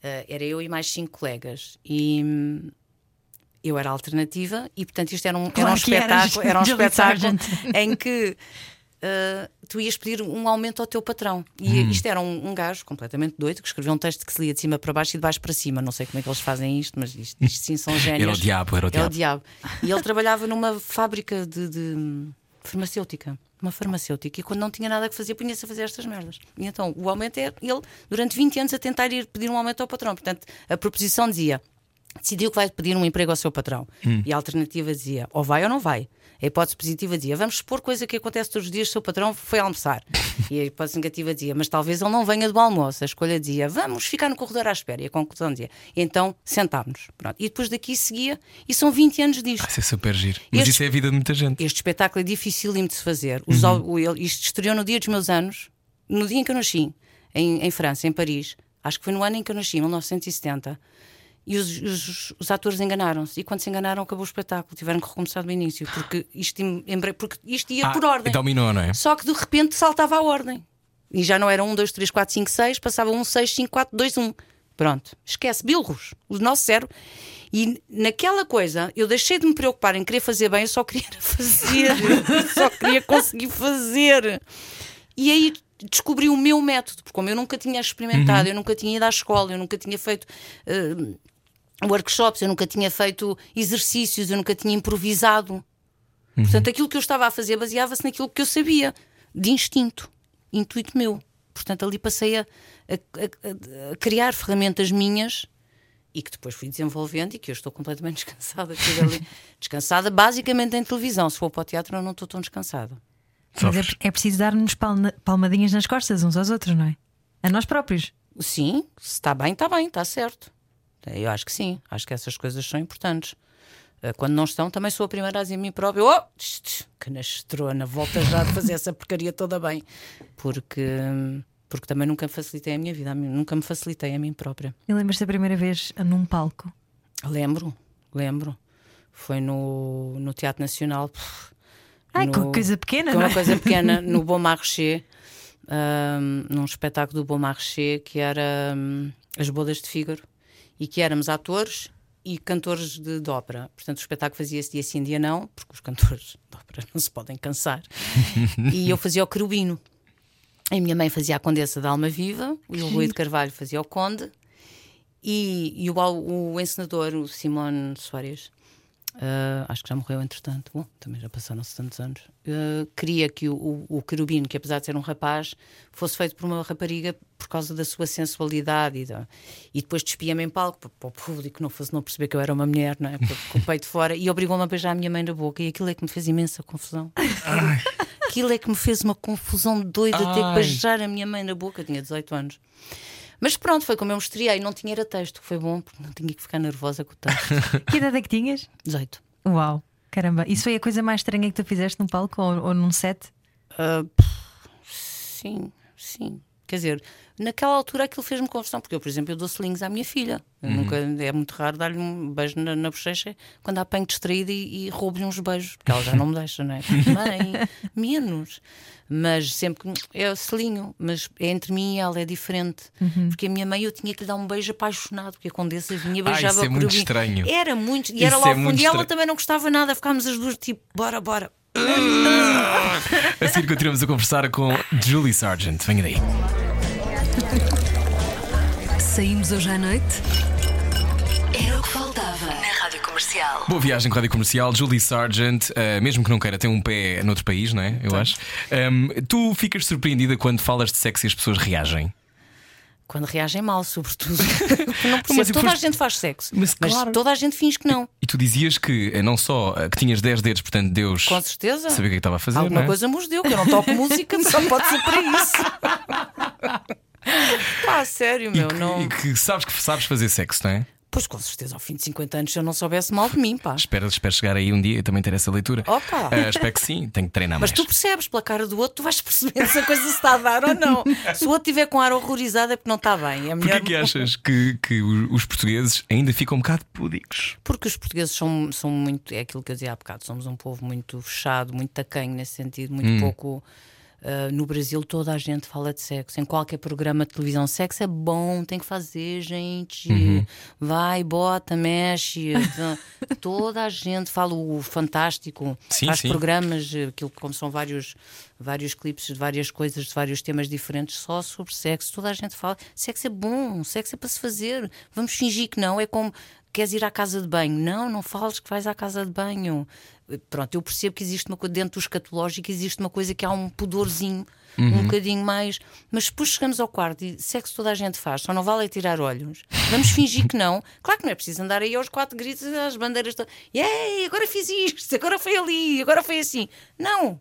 Eh, era eu e mais cinco colegas. E hum, eu era a alternativa, e portanto isto era um, era um Claro que eras, espetáculo, era um espetáculo em que uh, tu ias pedir um aumento ao teu patrão. E isto era um, um gajo completamente doido que escreveu um texto que se lia de cima para baixo e de baixo para cima. Não sei como é que eles fazem isto, mas isto, isto sim são génios. Era o diabo, era o Era o diabo. diabo. E ele trabalhava numa fábrica de, de farmacêutica. Uma farmacêutica. E quando não tinha nada que fazer, punha-se a fazer estas merdas. E então o aumento é ele, durante 20 anos, a tentar ir pedir um aumento ao patrão. Portanto, a proposição dizia: decidiu que vai pedir um emprego ao seu patrão. E a alternativa dizia: ou vai ou não vai. A hipótese positiva dizia: vamos supor coisa que acontece todos os dias, o seu patrão foi almoçar. E a hipótese negativa dizia: mas talvez ele não venha do almoço. A escolha dizia: vamos ficar no corredor à espera. E a conclusão dizia: então sentámos. Pronto. E depois daqui seguia, e são 20 anos disto. Ah, Isso é super giro. Mas Este- isso é a vida de muita gente. Este espetáculo é dificílimo de se fazer. Os au- o- ele- isto estreou no dia dos meus anos, no dia em que eu nasci, em, em França, em Paris. Acho que foi no ano em que eu nasci, 1970. E os, os- os atores enganaram-se. E quando se enganaram, acabou o espetáculo. Tiveram que recomeçar do início, porque isto, porque isto ia Ah, por ordem. Dominou, não é? Só que de repente saltava a ordem. E já não era 1, 2, 3, 4, 5, 6, passava 1, 6, 5, 4, 2, 1. Pronto, esquece, bilros, o nosso cérebro. E naquela coisa, eu deixei de me preocupar em querer fazer bem, eu só queria fazer, só queria conseguir fazer. E aí descobri o meu método, porque como eu nunca tinha experimentado, eu nunca tinha ido à escola, eu nunca tinha feito. eh, workshops, eu nunca tinha feito exercícios, eu nunca tinha improvisado. Portanto, aquilo que eu estava a fazer baseava-se naquilo que eu sabia, de instinto, intuito meu. Portanto, ali passei a, a- a- a criar ferramentas minhas e que depois fui desenvolvendo e que eu estou completamente descansada. Descansada, basicamente em televisão. Se for para o teatro, eu não estou tão descansada. Mas é, é preciso dar-nos palma- palmadinhas nas costas uns aos outros, não é? A nós próprios. Sim, se está bem, está bem, está certo. Eu acho que sim, acho que essas coisas são importantes. Eh, Quando não estão, também sou a primeira a dizer mim própria: Oh, que nastrona, volta já a fazer essa porcaria toda bem. Porque, porque também nunca me facilitei a minha vida, nunca me facilitei a mim própria. E lembras-te da primeira vez num palco? Lembro, lembro. Foi no, no Teatro Nacional. Ai, no- com coisa pequena, com uma é? coisa pequena no Bom Marché, ahm, num espetáculo do Bom Marché que era hum, As Bodas de Fígaro e que éramos atores e cantores de, de ópera. Portanto, o espetáculo fazia-se dia sim, dia não, porque os cantores de ópera não se podem cansar. e eu fazia o querubino. A minha mãe fazia a Condessa da Alma Viva, e o Rui de Carvalho fazia o Conde, e, e o, o encenador, o Simone Soares, Uh, acho que já morreu entretanto, bom, também já passaram-se tantos anos. Uh, queria que o, o, o querubino, que apesar de ser um rapaz, fosse feito por uma rapariga por causa da sua sensualidade e, da, e depois despia-me em palco para, para, o público não fosse não perceber que eu era uma mulher, não é? Com o peito fora e obrigou-me a beijar a minha mãe na boca. E aquilo é que me fez imensa confusão. Aquilo é que me fez uma confusão doida ter que beijar a minha mãe na boca. Eu tinha 18 anos. Mas pronto, foi como eu mostrei, não tinha era texto, foi bom, porque não tinha que ficar nervosa com o texto. que idade é que tinhas? 18. Uau, caramba. Isso foi a coisa mais estranha que tu fizeste num palco ou, ou num set? Uh, sim, sim. Quer dizer, naquela altura aquilo fez-me confusão, porque eu, por exemplo, eu dou slings à minha filha. Uhum. Nunca, é muito raro dar-lhe um beijo na, na bochecha quando a apanho distraída e, e roubo-lhe uns beijos, porque ela já não me deixa, não é? Mãe, menos. Mas sempre que é selinho, mas é entre mim e ela é diferente. Uhum. Porque a minha mãe eu tinha que lhe dar um beijo apaixonado, porque a Condessa vinha beijava ah, é muito estranho. Era muito, e era lá é ao fundo, e ela também não gostava nada, ficámos as duas tipo, bora, bora. assim continuamos a conversar com Julie Sargent. Venha daí. Saímos hoje à noite? Era o que faltava na Rádio Comercial. Boa viagem com a Rádio Comercial, Julie Sargent, uh, mesmo que não queira, tem um pé noutro país, não é? Eu acho. Um, tu ficas surpreendida quando falas de sexo e as pessoas reagem? Quando reagem mal, sobretudo. não percebo. Toda foste... a gente faz sexo, mas, mas claro. toda a gente finge que não. E tu dizias que eh, não só eh, que tinhas 10 dedos, portanto Deus Com certeza. sabia o que é estava a fazer. Alguma é? coisa nos deu, que eu não toco música, só pode ser para isso. Pá, sério, meu. E que, não... e que sabes que sabes fazer sexo, não é? Pois com certeza, ao fim de 50 anos, se eu não soubesse mal de mim, pá. espero, espero chegar aí um dia e também ter essa leitura. Opa! Uh, espero que sim, tenho que treinar Mas mais. tu percebes pela cara do outro, tu vais perceber se a coisa se está a dar ou não. Se o outro estiver com ar horrorizado é porque não está bem. É melhor... Porquê que achas que, que os portugueses ainda ficam um bocado púdicos? Porque os portugueses são, são muito, é aquilo que eu dizia há bocado, somos um povo muito fechado, muito tacanho nesse sentido, muito hum. pouco Uh, no Brasil toda a gente fala de sexo. Em qualquer programa de televisão, sexo é bom, tem que fazer, gente. Uhum. Vai, bota, mexe. toda a gente fala o fantástico, sim, faz sim. programas, aquilo como são vários, vários clipes de várias coisas, de vários temas diferentes, só sobre sexo. Toda a gente fala, sexo é bom, sexo é para se fazer. Vamos fingir que não. É como queres ir à casa de banho. Não, não fales que vais à casa de banho pronto, eu percebo que existe uma coisa dentro do escatológico, existe uma coisa que há um pudorzinho, uhum. um bocadinho mais. Mas depois chegamos ao quarto e sexo toda a gente faz, só não vale é tirar olhos. Vamos fingir que não. Claro que não é preciso andar aí aos quatro gritos, as bandeiras todas. Yay, agora fiz isto, agora foi ali, agora foi assim. Não,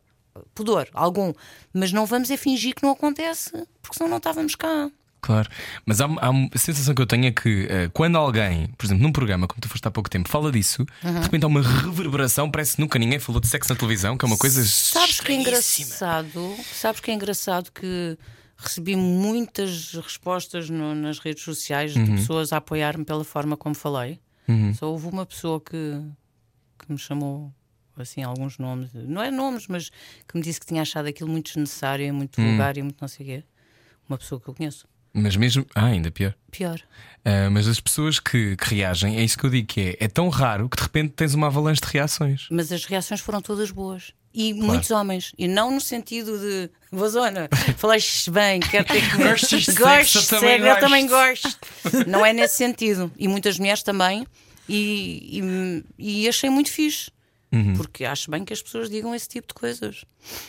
pudor, algum. Mas não vamos é fingir que não acontece, porque senão não estávamos cá. Claro, mas há, há a sensação que eu tenho é que uh, quando alguém, por exemplo, num programa, como tu foste há pouco tempo, fala disso, uhum. de repente há uma reverberação, parece que nunca ninguém falou de sexo na televisão, que é uma coisa Sabes que é engraçado? Sabes que é engraçado que recebi muitas respostas no, nas redes sociais uhum. de pessoas a apoiar-me pela forma como falei. Uhum. Só houve uma pessoa que, que me chamou assim alguns nomes, não é nomes, mas que me disse que tinha achado aquilo muito desnecessário, muito hum. vulgar e muito não sei o quê. Uma pessoa que eu conheço. Mas mesmo. Ah, ainda pior. Pior. Uh, mas as pessoas que, que, reagem, é isso que eu digo que é. É tão raro que de repente tens uma avalanche de reações. Mas as reações foram todas boas. E claro. muitos homens. E não no sentido de. Vazona, falaste bem, quero ter que. Gostes de sexo, eu também, eu também gosto. Não é nesse sentido. E muitas mulheres também. E, e, e achei muito fixe. Uhum. Porque acho bem que as pessoas digam esse tipo de coisas.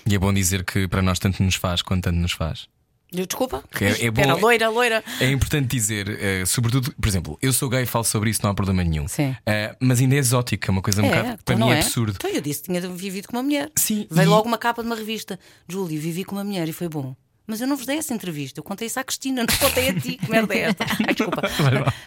E é bom dizer que para nós tanto nos faz quanto tanto nos faz. Desculpa. É, é bom, Era loira, loira. É importante dizer, uh, sobretudo, por exemplo, eu sou gay e falo sobre isso, não há problema nenhum. Sim. Uh, mas ainda é exótico, é uma coisa um é, bocado. Para então mim é, é absurdo. Então eu disse que tinha vivido com uma mulher. Sim. Veio e... logo uma capa de uma revista. Júlio, vivi com uma mulher e foi bom. Mas eu não vos dei essa entrevista. Eu contei isso à Cristina, não contei a ti. Que merda é esta? Ai, desculpa.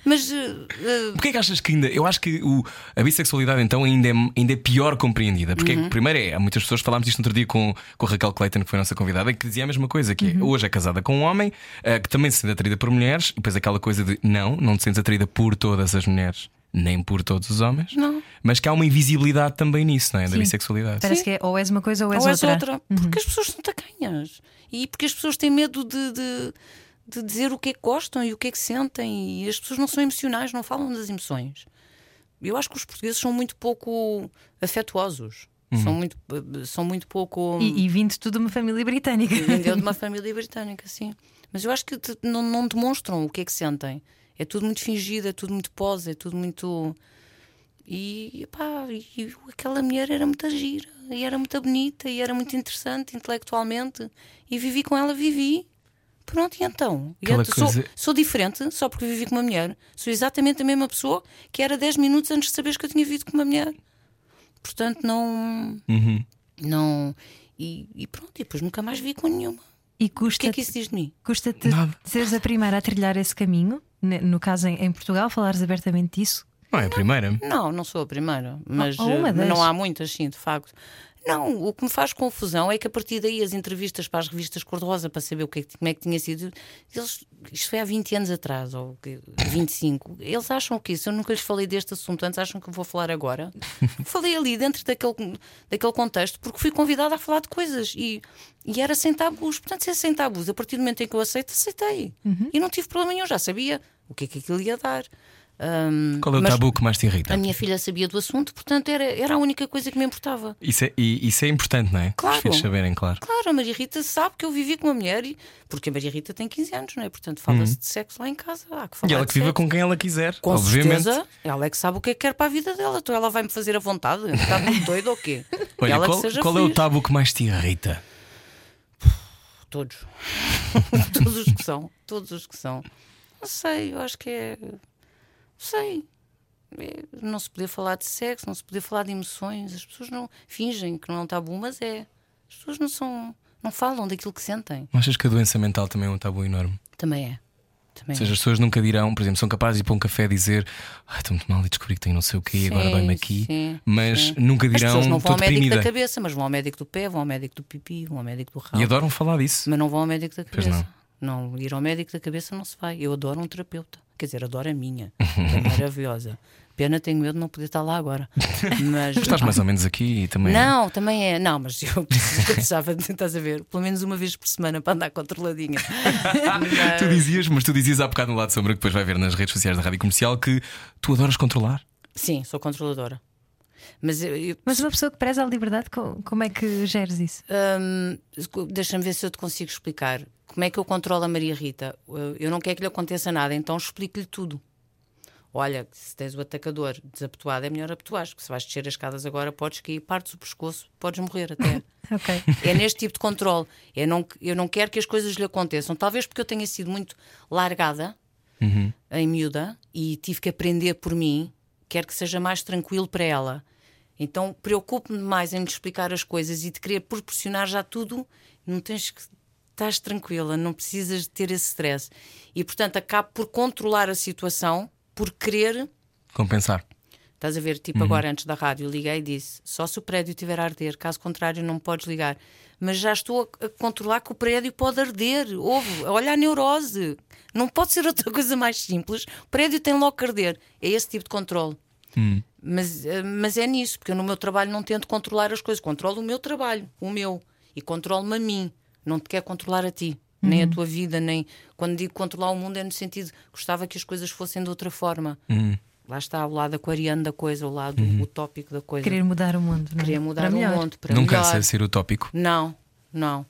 Mas. Uh. Porquê é que achas que ainda. Eu acho que o, a bissexualidade então ainda é, ainda é pior compreendida. Porque, uhum. primeiro, é. Há muitas pessoas, falámos isto no outro dia com, com a Raquel Clayton, que foi a nossa convidada, que dizia a mesma coisa: que é, uhum. hoje é casada com um homem uh, que também se sente atraída por mulheres, e depois aquela coisa de não, não te sentes atraída por todas as mulheres nem por todos os homens, não. Mas que há uma invisibilidade também nisso, não é? Da bissexualidade. Parece Sim. que é ou és uma coisa ou és ou outra. És outra. Uhum. Porque as pessoas são tacanhas e porque as pessoas têm medo de, de, de, dizer o que é que gostam e o que é que sentem, e as pessoas não são emocionais, não falam das emoções. Eu acho que os portugueses são muito pouco afetuosos. Uhum. São, muito, são muito pouco. E, e vindo tudo de uma família britânica. Vindo de uma família britânica, sim. Mas eu acho que não, não demonstram o que é que sentem. É tudo muito fingido, é tudo muito pose, é tudo muito. E, pá, e aquela mulher era muito gira, e era muito bonita, e era muito interessante intelectualmente. E vivi com ela, vivi. Pronto, e então? E então, sou, coisa- sou diferente só porque vivi com uma mulher. Sou exatamente a mesma pessoa que era 10 minutos antes de saberes que eu tinha vivido com uma mulher. Portanto, não. Uhum. não e, e pronto, e depois nunca mais vi com nenhuma. E O que custa é que isso diz de mim? Custa-te seres a primeira a trilhar esse caminho, no caso em, em Portugal, falares abertamente disso? Não é a primeira. Não, não sou a primeira, mas uma eh, não há muitas, sim, de facto. Não, o que me faz confusão é que a partir daí as entrevistas para as revistas Cor-de-Rosa para saber o que é como é que tinha sido, eles, isto foi há 20 anos atrás, ou que- 25, eles acham que isso, eu nunca lhes falei deste assunto antes, acham que vou falar agora. falei ali dentro daquele, daquele contexto, porque fui convidada a falar de coisas e, e era sem tabus. Portanto, se é sem tabus, a partir do momento em que eu aceito, aceitei. E não tive problema nenhum, já sabia o que é que aquilo ia dar. Ahm, Qual é o tabu que mais te irrita? A minha filha sabia do assunto, portanto era, era a única coisa que me importava. Isso é, e- isso é importante, não é? Claro. Os filhos saberem, claro. Claro, a Maria Rita sabe que eu vivi com uma mulher, e, porque a Maria Rita tem 15 anos, não é? Portanto, fala-se de sexo lá em casa. Uhum. E ela que viva sexo. com quem ela quiser, Com obviamente. certeza, ela é que sabe o que é que quer para a vida dela. Então ela vai-me fazer à vontade. Está tudo doido ou quê? Olha, ela qual, qual é o tabu que mais te irrita? Todos. todos os que são. Todos os que são. Não sei, eu acho que é. Não sei. É, não se poder falar de sexo, não se poder falar de emoções. As pessoas não fingem que não é um tabu, mas é. As pessoas não são. não falam daquilo que sentem. Não achas que a doença mental também é um tabu enorme? Também é. Também Ou seja, as pessoas nunca dirão, por exemplo, são capazes de ir para um café e dizer Ai, estou muito mal e descobri que tenho não sei o quê e agora Sim, dói-me aqui. sim, mas sim. nunca As dirão pessoas não vão ao médico deprimida. da cabeça, mas vão ao médico do pé, vão ao médico do pipi, vão ao médico do rabo. E adoram falar disso. Mas não vão ao médico da Pois cabeça. não. ir ao médico da cabeça não se vai. Eu adoro um terapeuta. Quer dizer, adoro a minha. É maravilhosa. Pena, tenho medo de não poder estar lá agora. Mas. Estás mais ou menos aqui e também. Não, também é. Não, mas eu precisava, de- estás a ver, pelo menos uma vez por semana para andar controladinha. Mas- Tu dizias, mas tu dizias há bocado no lado sombra que depois vai ver nas redes sociais da rádio comercial que tu adoras controlar. Sim, sou controladora. Mas eu, eu- Mas uma pessoa que preza a liberdade, co- como é que geres isso? Hum, Deixa-me ver se eu te consigo explicar. Como é que eu controlo a Maria Rita? Eu não quero que lhe aconteça nada, então explico-lhe tudo. Olha, se tens o atacador desabotoado, é melhor abotoar, porque se vais descer as escadas agora, podes cair, partes o pescoço, podes morrer até. Ok. É neste tipo de controle. Eu não, eu não quero que as coisas lhe aconteçam. Talvez porque eu tenha sido muito largada em miúda e tive que aprender por mim, quero que seja mais tranquilo para ela. Então preocupo-me mais em lhe explicar as coisas e de querer proporcionar já tudo. Não tens que. Estás tranquila, não precisas de ter esse stress. E portanto acabo por controlar a situação, por querer Compensar. Estás a ver, tipo agora antes da rádio, liguei e disse: só se o prédio tiver a arder, caso contrário, não podes ligar. Mas já estou a, controlar que o prédio pode arder. Houve, olha a neurose. Não pode ser outra coisa mais simples. O prédio tem logo que arder. É esse tipo de controle. Mas, eh, mas é nisso, porque eu no meu trabalho não tento controlar as coisas. Controlo o meu trabalho, o meu. E controlo-me a mim. Não te quero controlar a ti. Nem a tua vida, nem. Quando digo controlar o mundo é no sentido gostava que as coisas fossem de outra forma. Lá está o lado aquariano da coisa, o lado utópico da coisa. Querer mudar o mundo. Não é? Querer mudar Para o melhor. mundo para não melhor. cansa ser utópico. Não, não.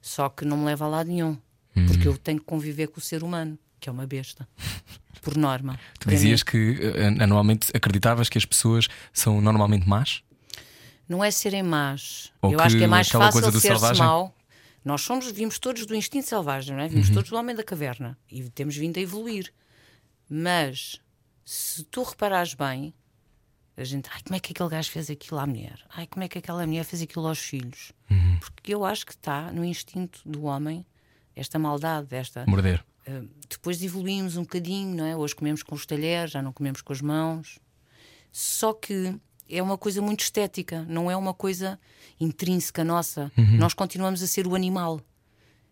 Só que não me leva a lado nenhum. Hum. Porque eu tenho que conviver com o ser humano, que é uma besta. Por norma. Tu dizias mim, que eh, anualmente acreditavas que as pessoas são normalmente más? Não é serem más. Ou eu acho que é mais fácil ser-se mau. Nós somos, vimos todos do instinto selvagem, não é? Uhum. Vimos todos do homem da caverna. E temos vindo a evoluir. Mas se tu reparares bem, a gente, ai, como é que aquele gajo fez aquilo à mulher? Ai, como é que aquela mulher fez aquilo aos filhos? Uhum. Porque eu acho que está no instinto do homem esta maldade, esta. Morder. Uh, depois evoluímos um bocadinho, não é? Hoje comemos com os talheres, já não comemos com as mãos. Só que é uma coisa muito estética, não é uma coisa intrínseca nossa. Nós continuamos a ser o animal.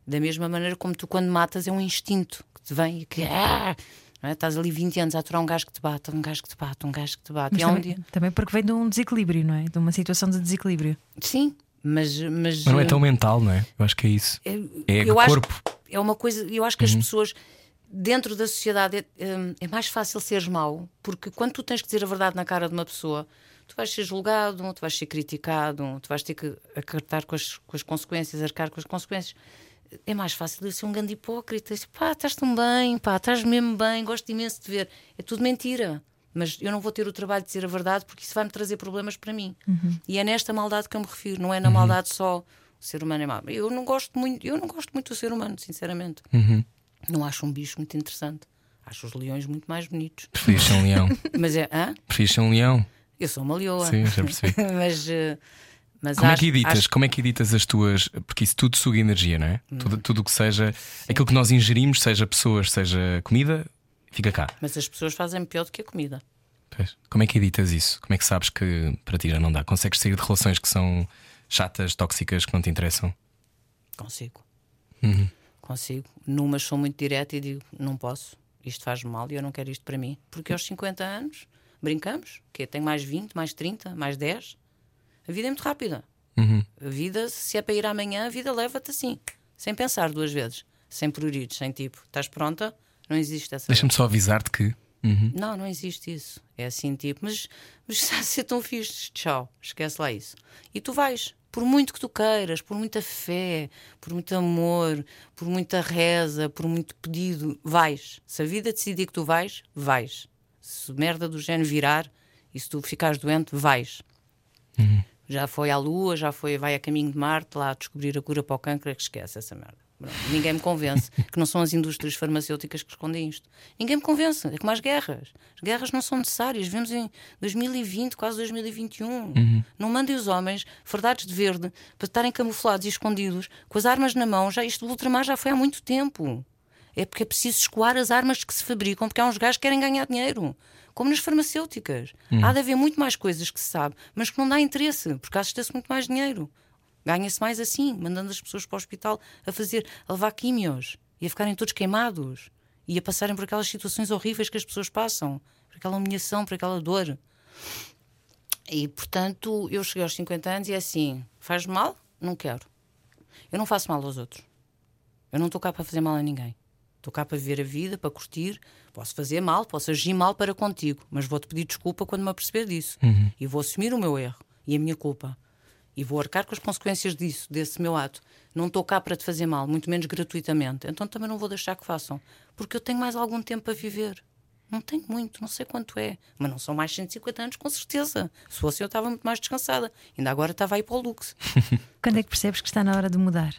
Da mesma maneira como tu, quando matas, é um instinto que te vem e que. Ah! É? Estás ali 20 anos a aturar um gajo que te bate, um gajo que te bate, um gajo que te bate. Mas há um também, dia- também porque vem de um desequilíbrio, não é? De uma situação de desequilíbrio. Sim, mas. Mas, Mas não é tão mental, não é? Eu acho que é isso. É, É eu corpo. é uma coisa. Eu acho que as pessoas dentro da sociedade é, é mais fácil seres mau, porque quando tu tens que dizer a verdade na cara de uma pessoa, tu vais ser julgado, tu vais ser criticado, tu vais ter que acartar com as, com as consequências, arcar com as consequências. É mais fácil eu ser um grande hipócrita. Dizer, Pá, estás tão bem, pá, estás mesmo bem, gosto imenso de ver. É tudo mentira. Mas eu não vou ter o trabalho de dizer a verdade porque isso vai-me trazer problemas para mim. E é nesta maldade que eu me refiro, não é na maldade só o ser humano é mau. Eu não gosto muito, eu não gosto muito do ser humano, sinceramente. Não acho um bicho muito interessante. Acho os leões muito mais bonitos. Preferias ser um leão. Mas é, hã? Preferias ser um leão. Eu sou uma leoa. Sim, já percebi. mas eh, mas Como é acho, que editas? acho- Como é que editas as tuas. Porque isso tudo suga energia, não é? Hum. Tudo, tudo o que seja. Aquilo que nós ingerimos, seja pessoas, seja comida, fica cá. mas as pessoas fazem pior do que a comida. Pois. Como é que editas isso? Como é que sabes que para ti já não dá? Consegues sair de relações que são chatas, tóxicas, que não te interessam? Consigo. Uhum. Consigo. Numas sou muito direta e digo: não posso, isto faz mal e eu não quero isto para mim. Porque aos 50 anos brincamos, que tenho mais 20, mais 30, mais 10. A vida é muito rápida. Uhum. A vida, se é para ir amanhã, a vida leva-te assim, sem pensar duas vezes, sem pruridos, sem tipo, estás pronta? Não existe essa. Deixa-me só avisar-te que. Uhum. Não, não existe isso. É assim, tipo, mas, mas está a ser tão fixe, tchau, esquece lá isso. E tu vais, por muito que tu queiras, por muita fé, por muito amor, por muita reza, por muito pedido, vais. Se a vida decidir que tu vais, vais. Se merda do género virar e se tu ficares doente, vais. Já foi à Lua, já foi, vai a caminho de Marte, lá a descobrir a cura para o câncer, que esquece essa merda. Pronto. Ninguém me convence que não são as indústrias farmacêuticas que escondem isto. Ninguém me convence. É como as guerras. As guerras não são necessárias. Vemos em 2020, quase 2021. Não mandem os homens fardados de verde para estarem camuflados e escondidos com as armas na mão. Já, isto do ultramar já foi há muito tempo. É porque é preciso escoar as armas que se fabricam, porque há uns gajos que querem ganhar dinheiro. Como nas farmacêuticas. Há de haver muito mais coisas que se sabe, mas que não dá interesse, porque gasta-se muito mais dinheiro. Ganha-se mais assim, mandando as pessoas para o hospital a fazer, a levar químios e a ficarem todos queimados e a passarem por aquelas situações horríveis que as pessoas passam, por aquela humilhação, por aquela dor. E portanto, eu cheguei aos 50 anos e é assim: faz mal? Não quero. Eu não faço mal aos outros. Eu não estou cá para fazer mal a ninguém. Estou cá para viver a vida, para curtir. Posso fazer mal, posso agir mal para contigo, mas vou-te pedir desculpa quando me aperceber disso. E vou assumir o meu erro e a minha culpa. E vou arcar com as consequências disso, desse meu ato. Não estou cá para te fazer mal, muito menos gratuitamente. Então também não vou deixar que façam. Porque eu tenho mais algum tempo para viver. Não tenho muito, não sei quanto é. Mas não são mais 150 anos, com certeza. Se fosse eu, estava muito mais descansada. Ainda agora estava aí para o luxo. Quando é que percebes que está na hora de mudar?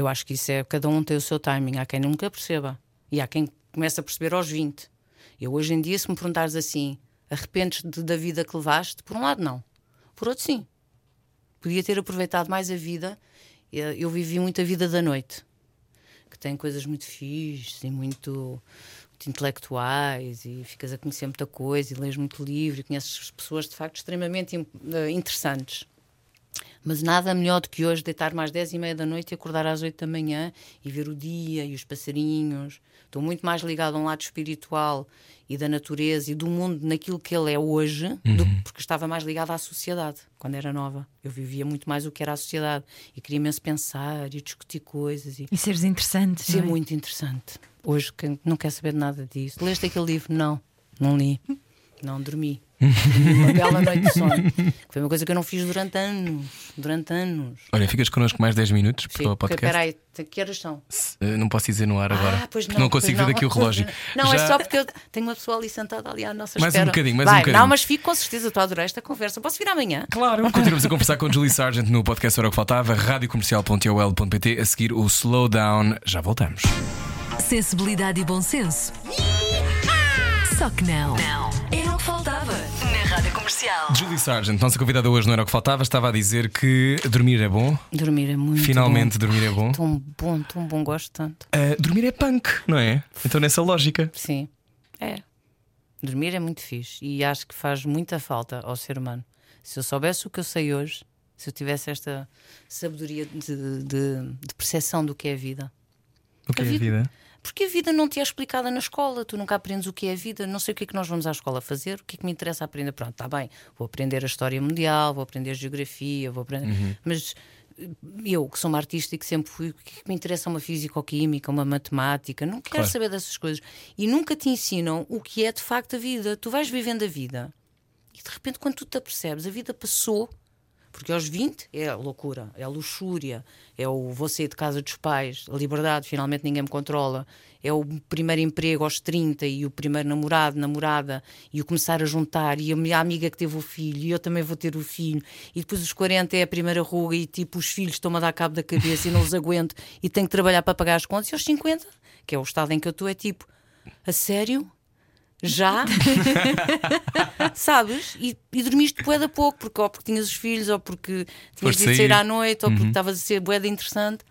Eu acho que isso é. Cada um tem o seu timing. Há quem nunca perceba. E há quem comece a perceber aos 20. Eu hoje em dia, se me perguntares assim, arrependes-te da vida que levaste? Por um lado, não. Por outro, sim. Podia ter aproveitado mais a vida. Eu vivi muito a vida da noite, que tem coisas muito fixes e muito, muito intelectuais, e ficas a conhecer muita coisa, e lês muito livro, e conheces pessoas de facto extremamente eh, interessantes. Mas nada melhor do que hoje deitar mais 10 e meia da noite e acordar às 8 da manhã e ver o dia e os passarinhos. Estou muito mais ligado a um lado espiritual e da natureza e do mundo naquilo que ele é hoje, do que porque estava mais ligado à sociedade quando era nova. Eu vivia muito mais o que era a sociedade e queria imenso pensar e discutir coisas e E seres interessante. isso é não muito interessante. Hoje quem não quer saber nada disso. Leste aquele livro? Não, não li. Não dormi. Uma bela noite de sono. Foi uma coisa que eu não fiz durante anos. Durante anos. Olha, ficas connosco mais 10 minutos para o podcast. Peraí, que horas são? Eh, Não posso dizer no ar agora. Ah, pois não. não consigo pois ver daqui o relógio. Não, é Já- só porque eu tenho uma pessoa ali sentada ali à nossa Mais um espera. bocadinho, mais um Vai, bocadinho. Não, mas fico com certeza, estou a adorar esta conversa. Posso vir amanhã? Claro, continuamos a conversar com Julie Sargent no podcast Hora o que Faltava, radiocomercial.ol.pt. A seguir o Slowdown. Já voltamos. Sensibilidade e bom senso. Só que não. Não. Era o que faltava Comercial. Julie Sargent, nossa convidada hoje não era o que faltava, estava a dizer que dormir é bom. Dormir é muito Finalmente, bom. dormir é bom. Tão bom, tão bom, gosto tanto. Ah, dormir é punk, não é? Então, nessa lógica. Sim, é. Dormir é muito fixe e acho que faz muita falta ao ser humano. Se eu soubesse o que eu sei hoje, se eu tivesse esta sabedoria de, de, de percepção do que é a vida. O que é A a vida- vida? Porque a vida não te é explicada na escola, tu nunca aprendes o que é a vida, não sei o que é que nós vamos à escola fazer, o que é que me interessa aprender. Pronto, está bem, vou aprender a história mundial, vou aprender geografia, vou aprender. Uhum. Mas eu, que sou uma artista e que sempre fui, o que é que me interessa uma físico-química, uma matemática? Não quero Claro. saber dessas coisas. E nunca te ensinam o que é de facto a vida. Tu vais vivendo a vida e de repente, quando tu te apercebes, a vida passou, Porque aos 20 é loucura, é luxúria, é o vou sair de casa dos pais, a liberdade, finalmente ninguém me controla, é o primeiro emprego aos 30 e o primeiro namorado, namorada, e o começar a juntar, e a minha amiga que teve o filho, e eu também vou ter o filho, e depois os 40 é a primeira ruga, e tipo os filhos estão-me a dar cabo da cabeça e não os aguento, e tenho que trabalhar para pagar as contas, e aos 50, que é o estado em que eu estou, é tipo, a sério? Já? Sabes? E, e dormiste boeda pouco, porque, ou porque tinhas os filhos, ou porque tinhas de sair sair. à noite, ou porque estavas a ser boeda interessante.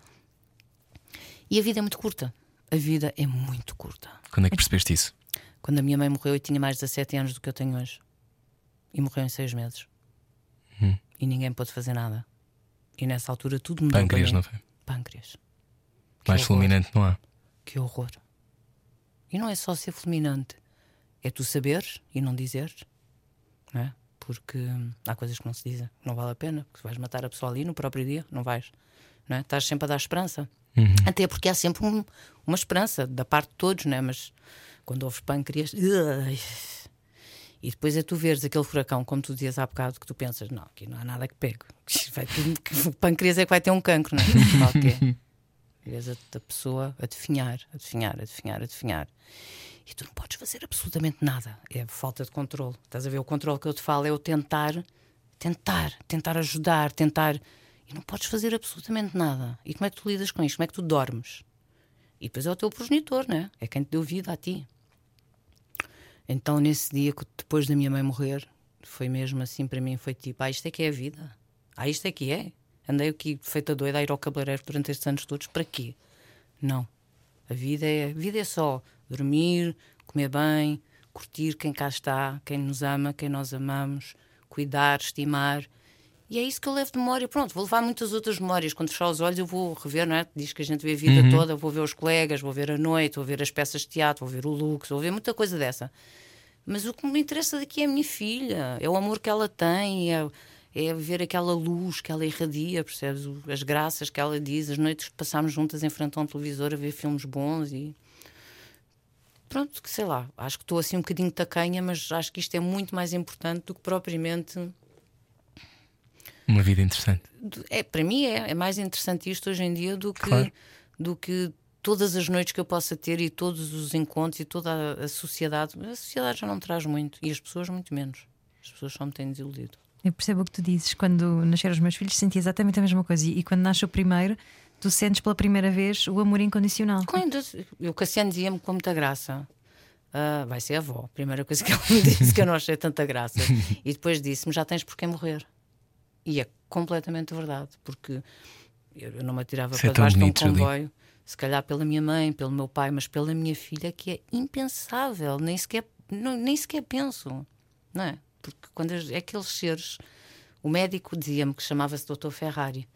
E a vida é muito curta. A vida é muito curta. Quando é que percebeste isso? Quando a minha mãe morreu, eu tinha mais de 17 anos do que eu tenho hoje. E morreu em seis meses. Hum. E ninguém pôde fazer nada. E nessa altura tudo mudou. Pâncreas, não foi? Pâncreas. Mais horror. fulminante não há. Que horror. E não é só ser fulminante, é tu saberes e não dizeres, não é? Porque hum, há coisas que não se dizem, não vale a pena, porque vais matar a pessoa ali no próprio dia, não vais, não é? Estás sempre a dar esperança. Até porque há sempre um- uma esperança da parte de todos, não é? Mas quando ouves pâncreas. E depois é tu veres aquele furacão, como tu dizias há bocado, que tu pensas, não, aqui não há nada que pegue. Vai ter- o pâncreas é que vai ter um cancro, não é? Qualquer. Vês a, a pessoa a definhar, a definhar, a definhar, a definhar. E tu não podes fazer absolutamente nada. É falta de controle. Estás a ver? O controle que eu te falo é o tentar, tentar, tentar ajudar, tentar. E não podes fazer absolutamente nada. E como é que tu lidas com isto? Como é que tu dormes? E depois é o teu progenitor, né? É quem te deu vida a ti. Então, nesse dia, depois da minha mãe morrer, foi mesmo assim para mim: foi tipo, ah, isto é que é a vida. Ah, isto é que é. Andei aqui feita doida a ir ao cabeleireiro durante estes anos todos, para quê? Não. A vida é, a vida é só dormir, comer bem, curtir quem cá está, quem nos ama, quem nós amamos, cuidar, estimar. E é isso que eu levo de memória. Pronto, vou levar muitas outras memórias. Quando fechar os olhos, eu vou rever, não é? Diz que a gente vê a vida toda, vou ver os colegas, vou ver a noite, vou ver as peças de teatro, vou ver o Lux, vou ver muita coisa dessa. Mas o que me interessa daqui é a minha filha, é o amor que ela tem, é, é ver aquela luz que ela irradia, percebes? As graças que ela diz, as noites que passámos juntas em frente a um televisor a ver filmes bons e. Pronto, que sei lá, acho que estou assim um bocadinho tacanha, mas acho que isto é muito mais importante do que propriamente Uma vida interessante. é, para mim é, é mais interessante isto hoje em dia do que, Claro. do que todas as noites que eu possa ter e todos os encontros e toda a, a sociedade. A sociedade já não me traz muito e as pessoas muito menos. As pessoas só me têm desiludido. Eu percebo o que tu dizes. Quando nasceram os meus filhos, senti exatamente a mesma coisa. E quando nasce o primeiro, tu sentes pela primeira vez o amor incondicional. Quando o Cassiano dizia-me com muita graça. "Ah, vai ser avó. Primeira coisa que ele me disse que eu não achei tanta graça. E depois disse-me: já tens por quem morrer. E é completamente verdade, porque eu não me atirava Isso é para tão debaixo de um comboio, se calhar pela minha mãe, pelo meu pai, mas pela minha filha, que é impensável, nem sequer, não, nem sequer penso, não é? Porque quando é aqueles seres. O médico dizia-me que chamava-se Dr. Ferrari.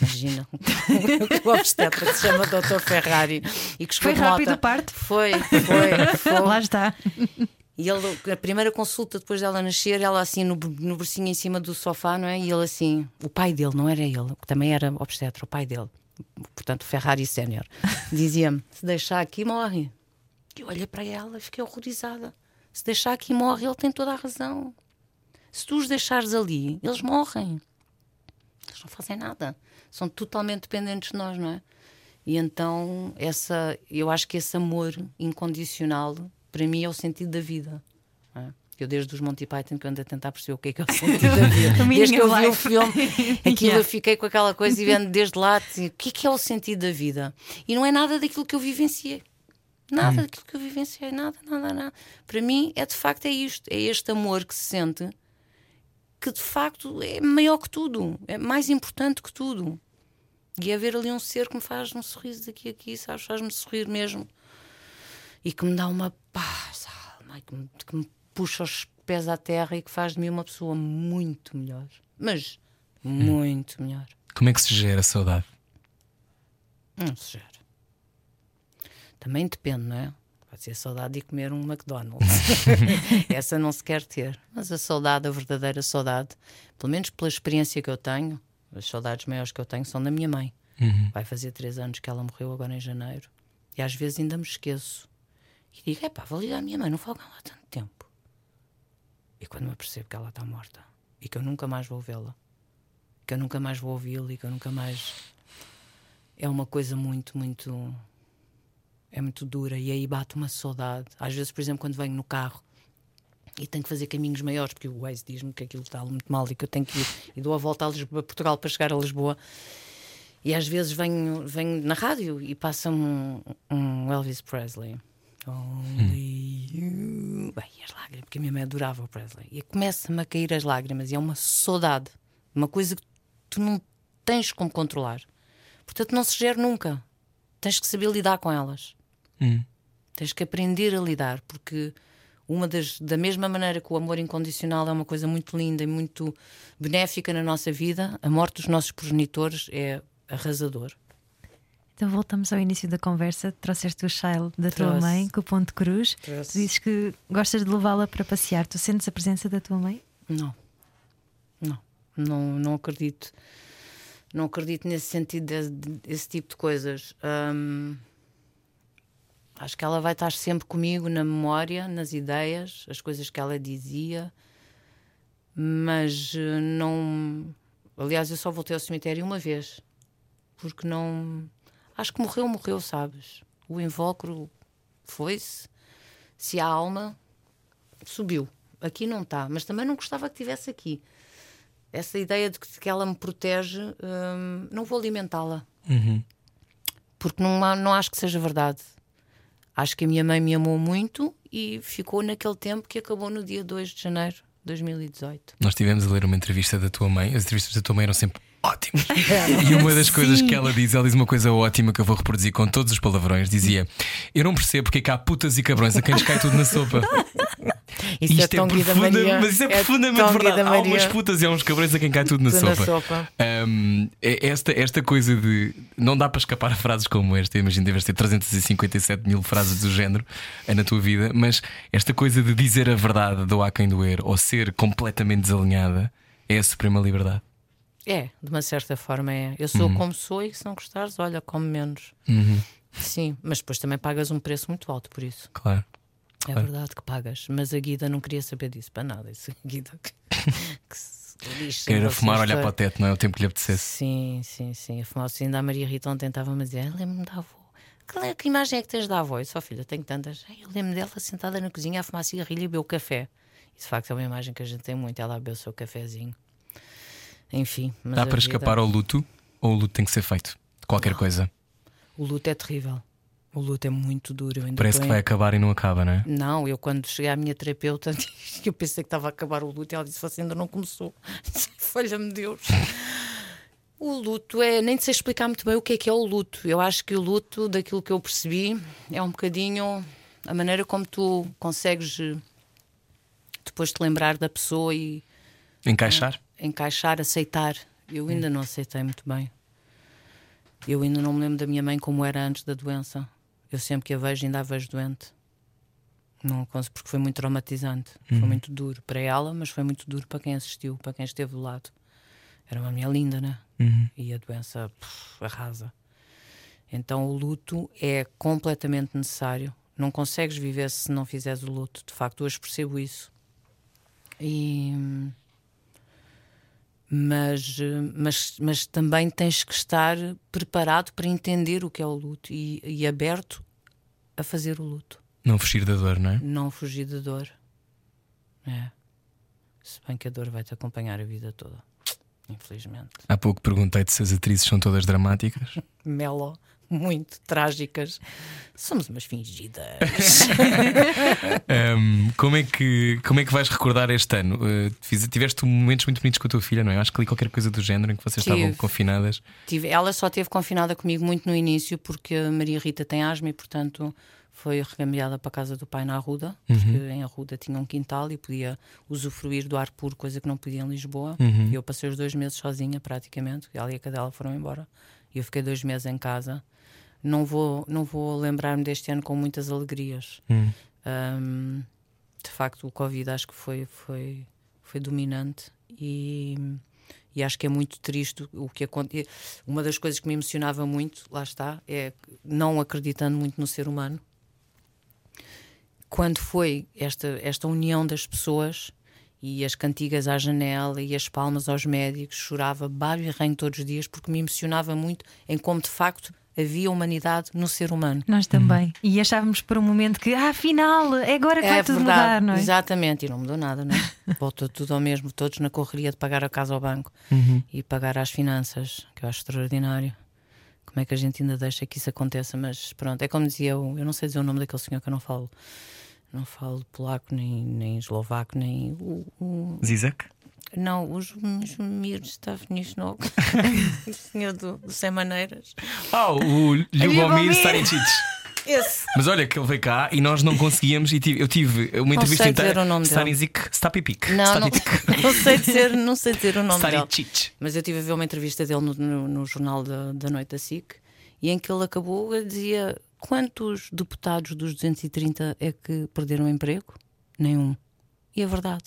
Imagina, o obstetra se chama Dr. Ferrari e que Foi rápido o parto? Foi, foi, foi. Lá está. E ele, a primeira consulta depois dela nascer, ela assim no, no bercinho em cima do sofá, não é? E ele assim, o pai dele, não era ele, que também era obstetra, o pai dele, portanto, Ferrari Sénior, dizia-me: se deixar aqui, morre. E eu olhei para ela e fiquei horrorizada. Se deixar aqui, morre, ele tem toda a razão. Se tu os deixares ali, eles morrem. Eles não fazem nada. São totalmente dependentes de nós, não é? E então, essa, eu acho que esse amor incondicional, para mim, é o sentido da vida. é? Eu, desde os Monty Python, que ando a tentar perceber o que é que é o sentido da vida. Desde que eu vi o filme, aquilo Yeah. eu fiquei com aquela coisa e vendo desde lá, assim, o que é que é o sentido da vida? E não é nada daquilo que eu vivenciei. Nada daquilo que eu vivenciei, nada, nada, nada. Para mim, é de facto é isto, é este amor que se sente que de facto é maior que tudo, é mais importante que tudo. E é ver ali um ser que me faz um sorriso daqui a aqui, sabes? Faz-me sorrir mesmo. E que me dá uma paz, alma, que me, que me puxa os pés à terra e que faz de mim uma pessoa muito melhor. Mas muito melhor. Como é que se gera a saudade? Não se gera. Também depende, não é? Pode ser saudade de comer um McDonald's. Essa não se quer ter. Mas a saudade, a verdadeira saudade, pelo menos pela experiência que eu tenho, as saudades maiores que eu tenho são da minha mãe. Vai fazer três anos que ela morreu agora em janeiro. E às vezes ainda me esqueço. E digo, epá, vou ligar à minha mãe, não fogam há tanto tempo. E quando me apercebo que ela está morta e que eu nunca mais vou vê-la, que eu nunca mais vou ouvi-lo e que eu nunca mais. É uma coisa muito, muito. É muito dura e aí bate uma saudade. Às vezes, por exemplo, quando venho no carro e tenho que fazer caminhos maiores, porque o Waze diz-me que aquilo está muito mal e que eu tenho que ir e dou a volta a, Lisboa, Portugal para chegar a Lisboa. E às vezes venho, venho na rádio e passa-me um, um Elvis Presley. Only you. Bem, as lágrimas, porque a minha mãe adorava o Presley. E começa-me a cair as lágrimas e é uma saudade, uma coisa que tu não tens como controlar. Portanto, não se gera nunca. Tens que saber lidar com elas. Hum. Tens que aprender a lidar, porque uma das, da mesma maneira que o amor incondicional é uma coisa muito linda e muito benéfica na nossa vida, a morte dos nossos progenitores é arrasador. Então voltamos ao início da conversa. Trouxeste o Shile da tua Trouxe. mãe com o ponto cruz. Trouxe. Tu dizes que gostas de levá-la para passear. Tu sentes a presença da tua mãe? Não. Não. Não, não acredito. Não acredito nesse sentido, de- de- desse tipo de coisas. Hum, acho que ela vai estar sempre comigo na memória, nas ideias, as coisas que ela dizia, mas eh, não. Aliás, eu só voltei ao cemitério uma vez, porque não. Acho que morreu, morreu, sabes? O invólucro foi-se. Se há alma, subiu. Aqui não está, mas também não gostava que estivesse aqui. Essa ideia de que, ela me protege, hum, não vou alimentá-la. Porque não, não acho que seja verdade. Acho que a minha mãe me amou muito e ficou naquele tempo que acabou no dia 2 de janeiro de 2018. Nós tivemos a ler uma entrevista da tua mãe. As entrevistas da tua mãe eram sempre ótimas. e uma das coisas que ela diz, ela diz uma coisa ótima que eu vou reproduzir com todos os palavrões: dizia: Eu não percebo porque é que há putas e cabrões a quem lhes cai tudo na sopa. Isso Isto é tão Guida profunda- mas isso é, É profundamente verdade. Há umas putas e há uns cabrões a quem cai tudo na Tudo na sopa. sopa. Um, é esta, esta coisa de não dá para escapar a frases como esta. Imagino deves ter 357 mil frases do género eh, na tua vida, mas esta coisa de dizer a verdade do há quem doer ou ser completamente desalinhada é a suprema liberdade. É, de uma certa forma é. Eu sou como sou e se não gostares, olha, come menos. Sim, mas depois também pagas um preço muito alto por isso. Claro. É verdade que pagas, mas a Guida não queria saber disso para nada. Isso, a Guida que, que se lixe, Querer a vocês fumar, olhar para o teto, não é o tempo que lhe apetecesse. Sim, sim, sim. A fumar ainda a Maria Rita ontem estava-me a dizer: "Ah, lembro-me da avó. Que, que imagem é que tens da avó? Eu disse: "Ó, filha, tenho tantas. "Ai, Eu lembro dela sentada na cozinha a fumar cigarrilho e beber o café. Isso de facto é uma imagem que a gente tem muito. Ela a beber o seu cafezinho. Enfim, Dá para vida- escapar ao luto ou o luto tem que ser feito? De qualquer coisa. O luto é terrível. O luto é muito duro. Parece que em- vai acabar e não acaba, não é? Não, eu quando cheguei à minha terapeuta, eu pensei que estava a acabar o luto e ela disse: Você ainda não começou. Falha-me Deus. O luto é. Nem sei explicar muito bem o que é que é o luto. Eu acho que o luto, daquilo que eu percebi, é um bocadinho a maneira como tu consegues eh, depois te lembrar da pessoa e Encaixar? encaixar, aceitar. Eu ainda não aceitei muito bem. Eu ainda não me lembro da minha mãe como era antes da doença. Eu sempre que a vejo, ainda a vejo doente. Não consigo, porque foi muito traumatizante. Foi muito duro para ela, mas foi muito duro para quem assistiu, para quem esteve do lado. Era uma mulher linda, né? E a doença pff, arrasa. Então o luto é completamente necessário. Não consegues viver se não fizeres o luto. De facto, hoje percebo isso. E mas, eh, mas, mas também tens que estar preparado para entender o que é o luto e, e aberto a fazer o luto, Não fugir da dor, não é? não fugir da dor. É. Se bem que a dor vai te acompanhar a vida toda, infelizmente. Há pouco perguntei-te se as atrizes são todas dramáticas. Melo, muito trágicas. Somos umas fingidas. Ahm, como, é que, como é que vais recordar este ano? Uh, fiz- tiveste momentos muito bonitos com a tua filha, não é? Acho que li qualquer coisa do género em que vocês Tive. estavam confinadas. Tive- ela só esteve confinada comigo muito no início porque a Maria Rita tem asma e, portanto, foi recaminhada para a casa do pai na Arruda, porque em Arruda tinha um quintal e podia usufruir do ar puro, coisa que não podia em Lisboa. E eu passei os dois meses sozinha, praticamente. E a cadela foram embora. E eu fiquei dois meses em casa. Não vou, não vou lembrar-me deste ano com muitas alegrias. Ahm, de facto, o Covid acho que foi, foi, foi dominante e, e acho que é muito triste o que acontece. Uma das coisas que me emocionava muito, lá está, é não acreditando muito no ser humano. Quando foi esta, esta união das pessoas e as cantigas à janela e as palmas aos médicos, chorava baixo e ranho todos os dias porque me emocionava muito em como de facto havia humanidade no ser humano. Nós também. E achávamos por um momento que, ah, afinal, é agora que vai tudo mudar, não é? Exatamente, e não mudou nada, não é? Voltou tudo ao mesmo, todos na correria de pagar a casa ao banco e pagar as finanças, que eu acho extraordinário. Como é que a gente ainda deixa que isso aconteça? Mas pronto, é como dizia eu, eu não sei dizer o nome daquele senhor que eu não falo. Não falo polaco, nem, nem eslovaco, nem o, o- Zizek? não, os Mir Stavnisnog, o senhor do, do Sem Maneiras. Ah, o Ljubomir. Stanicic. Esse. Mas olha que ele veio cá e nós não conseguíamos. E tive- eu tive uma entrevista sei dizer inteira. o nome dele. Stanisic Stapipik. Não, não, não sei dizer, não sei dizer o nome dele. Stanicic. Mas eu estive a ver uma entrevista dele no, no- no jornal da, da noite da SIC e em que ele acabou a dizia quantos deputados dos 230 é que perderam emprego? Nenhum. E é verdade.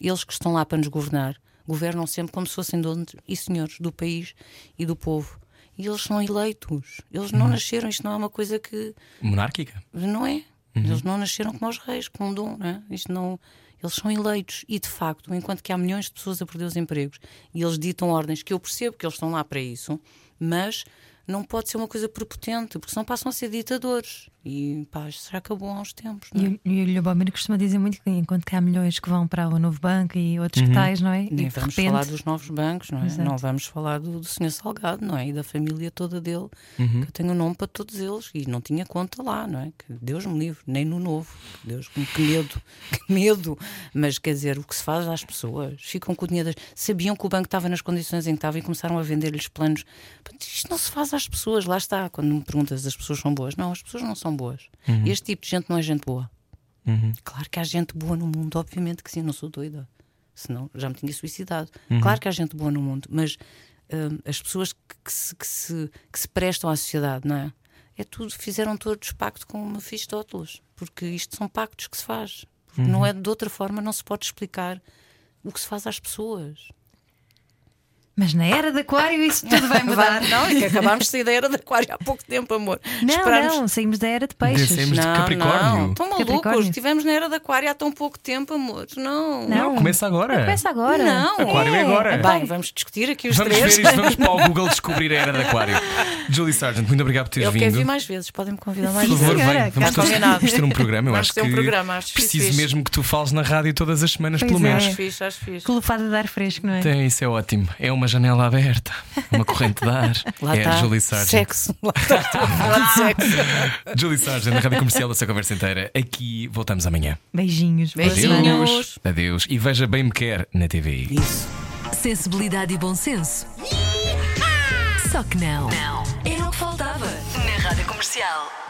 Eles que estão lá para nos governar governam sempre como se fossem donos e senhores do país e do povo. E eles são eleitos. Eles não nasceram. Isto não é uma coisa que. Monárquica. Não é? Eles não nasceram como os reis, com um dom, não é? Isto não. Eles são eleitos e, de facto, enquanto que há milhões de pessoas a perder os empregos e eles ditam ordens, que eu percebo que eles estão lá para isso, mas não pode ser uma coisa prepotente, porque senão passam a ser ditadores. E pá, será que acabou há uns tempos, não é? E, o- e o Ljubomir costuma dizer muito que enquanto que há milhões que vão para o novo banco e outros que tais, não é? E Nem vamos repente, falar dos novos bancos, não é? Exato. Não vamos falar do, do Sr. Salgado, não é? E da família toda dele, Uhum. que eu tenho o nome para todos eles e não tinha conta lá, não é? Que Deus me livre, nem no novo. Que Deus, que medo, que medo. Mas quer dizer, o que se faz às pessoas? Ficam com o dinheiro. das- Sabiam que o banco estava nas condições em que estava e começaram a vender-lhes planos. Isto não se faz às pessoas, lá está. Quando me perguntas as pessoas são boas, não, as pessoas não são boas. Este tipo de gente não é gente boa. Claro que há gente boa no mundo, obviamente que sim, não sou doida. Senão já me tinha suicidado. Claro que há gente boa no mundo, mas hum, as pessoas que, que se, que, se, que se prestam à sociedade, não é? É tudo, fizeram todos pacto com Mefistóteles, porque isto são pactos que se faz. Porque não é de outra forma, não se pode explicar o que se faz às pessoas. Mas na era de Aquário isso tudo vai mudar. Não, é que acabámos de sair da era de Aquário há pouco tempo, amor. Não, Esperamos- não, saímos da era de peixes. Descemos de Não, Capricórnio. não, estão malucos. Estivemos na era de Aquário há tão pouco tempo, amor. Não. Não. Começa agora. Começa agora. Não. Aquário é agora. Bem, vamos discutir aqui os Vamos três. ver isto, vamos para o Google descobrir a era de Aquário. Julie Sargent, muito obrigado por teres Eu quero vir vindo. mais vezes, podem-me convidar mais Sim, Por favor, vezes. vem. Vamos ter, vamos ter um programa. Eu Vamos acho ter um que programa, acho preciso fixe. mesmo que tu fales na rádio todas as semanas, Pois pelo é. menos. Acho fixe, acho fixe. Colofada de ar fresco, não é? Tem, isso é ótimo. É uma janela aberta, uma corrente de ar. Lá é está. Julie Sargent. Sexo. Lá de sexo. Julie Sargent, na rádio comercial da sua conversa inteira. Aqui voltamos amanhã. Beijinhos. Beijinhos. Adeus. E veja bem me quer na TV. Isso. Sensibilidade e bom senso. Só que não. Não. Era o que faltava na Rádio Comercial.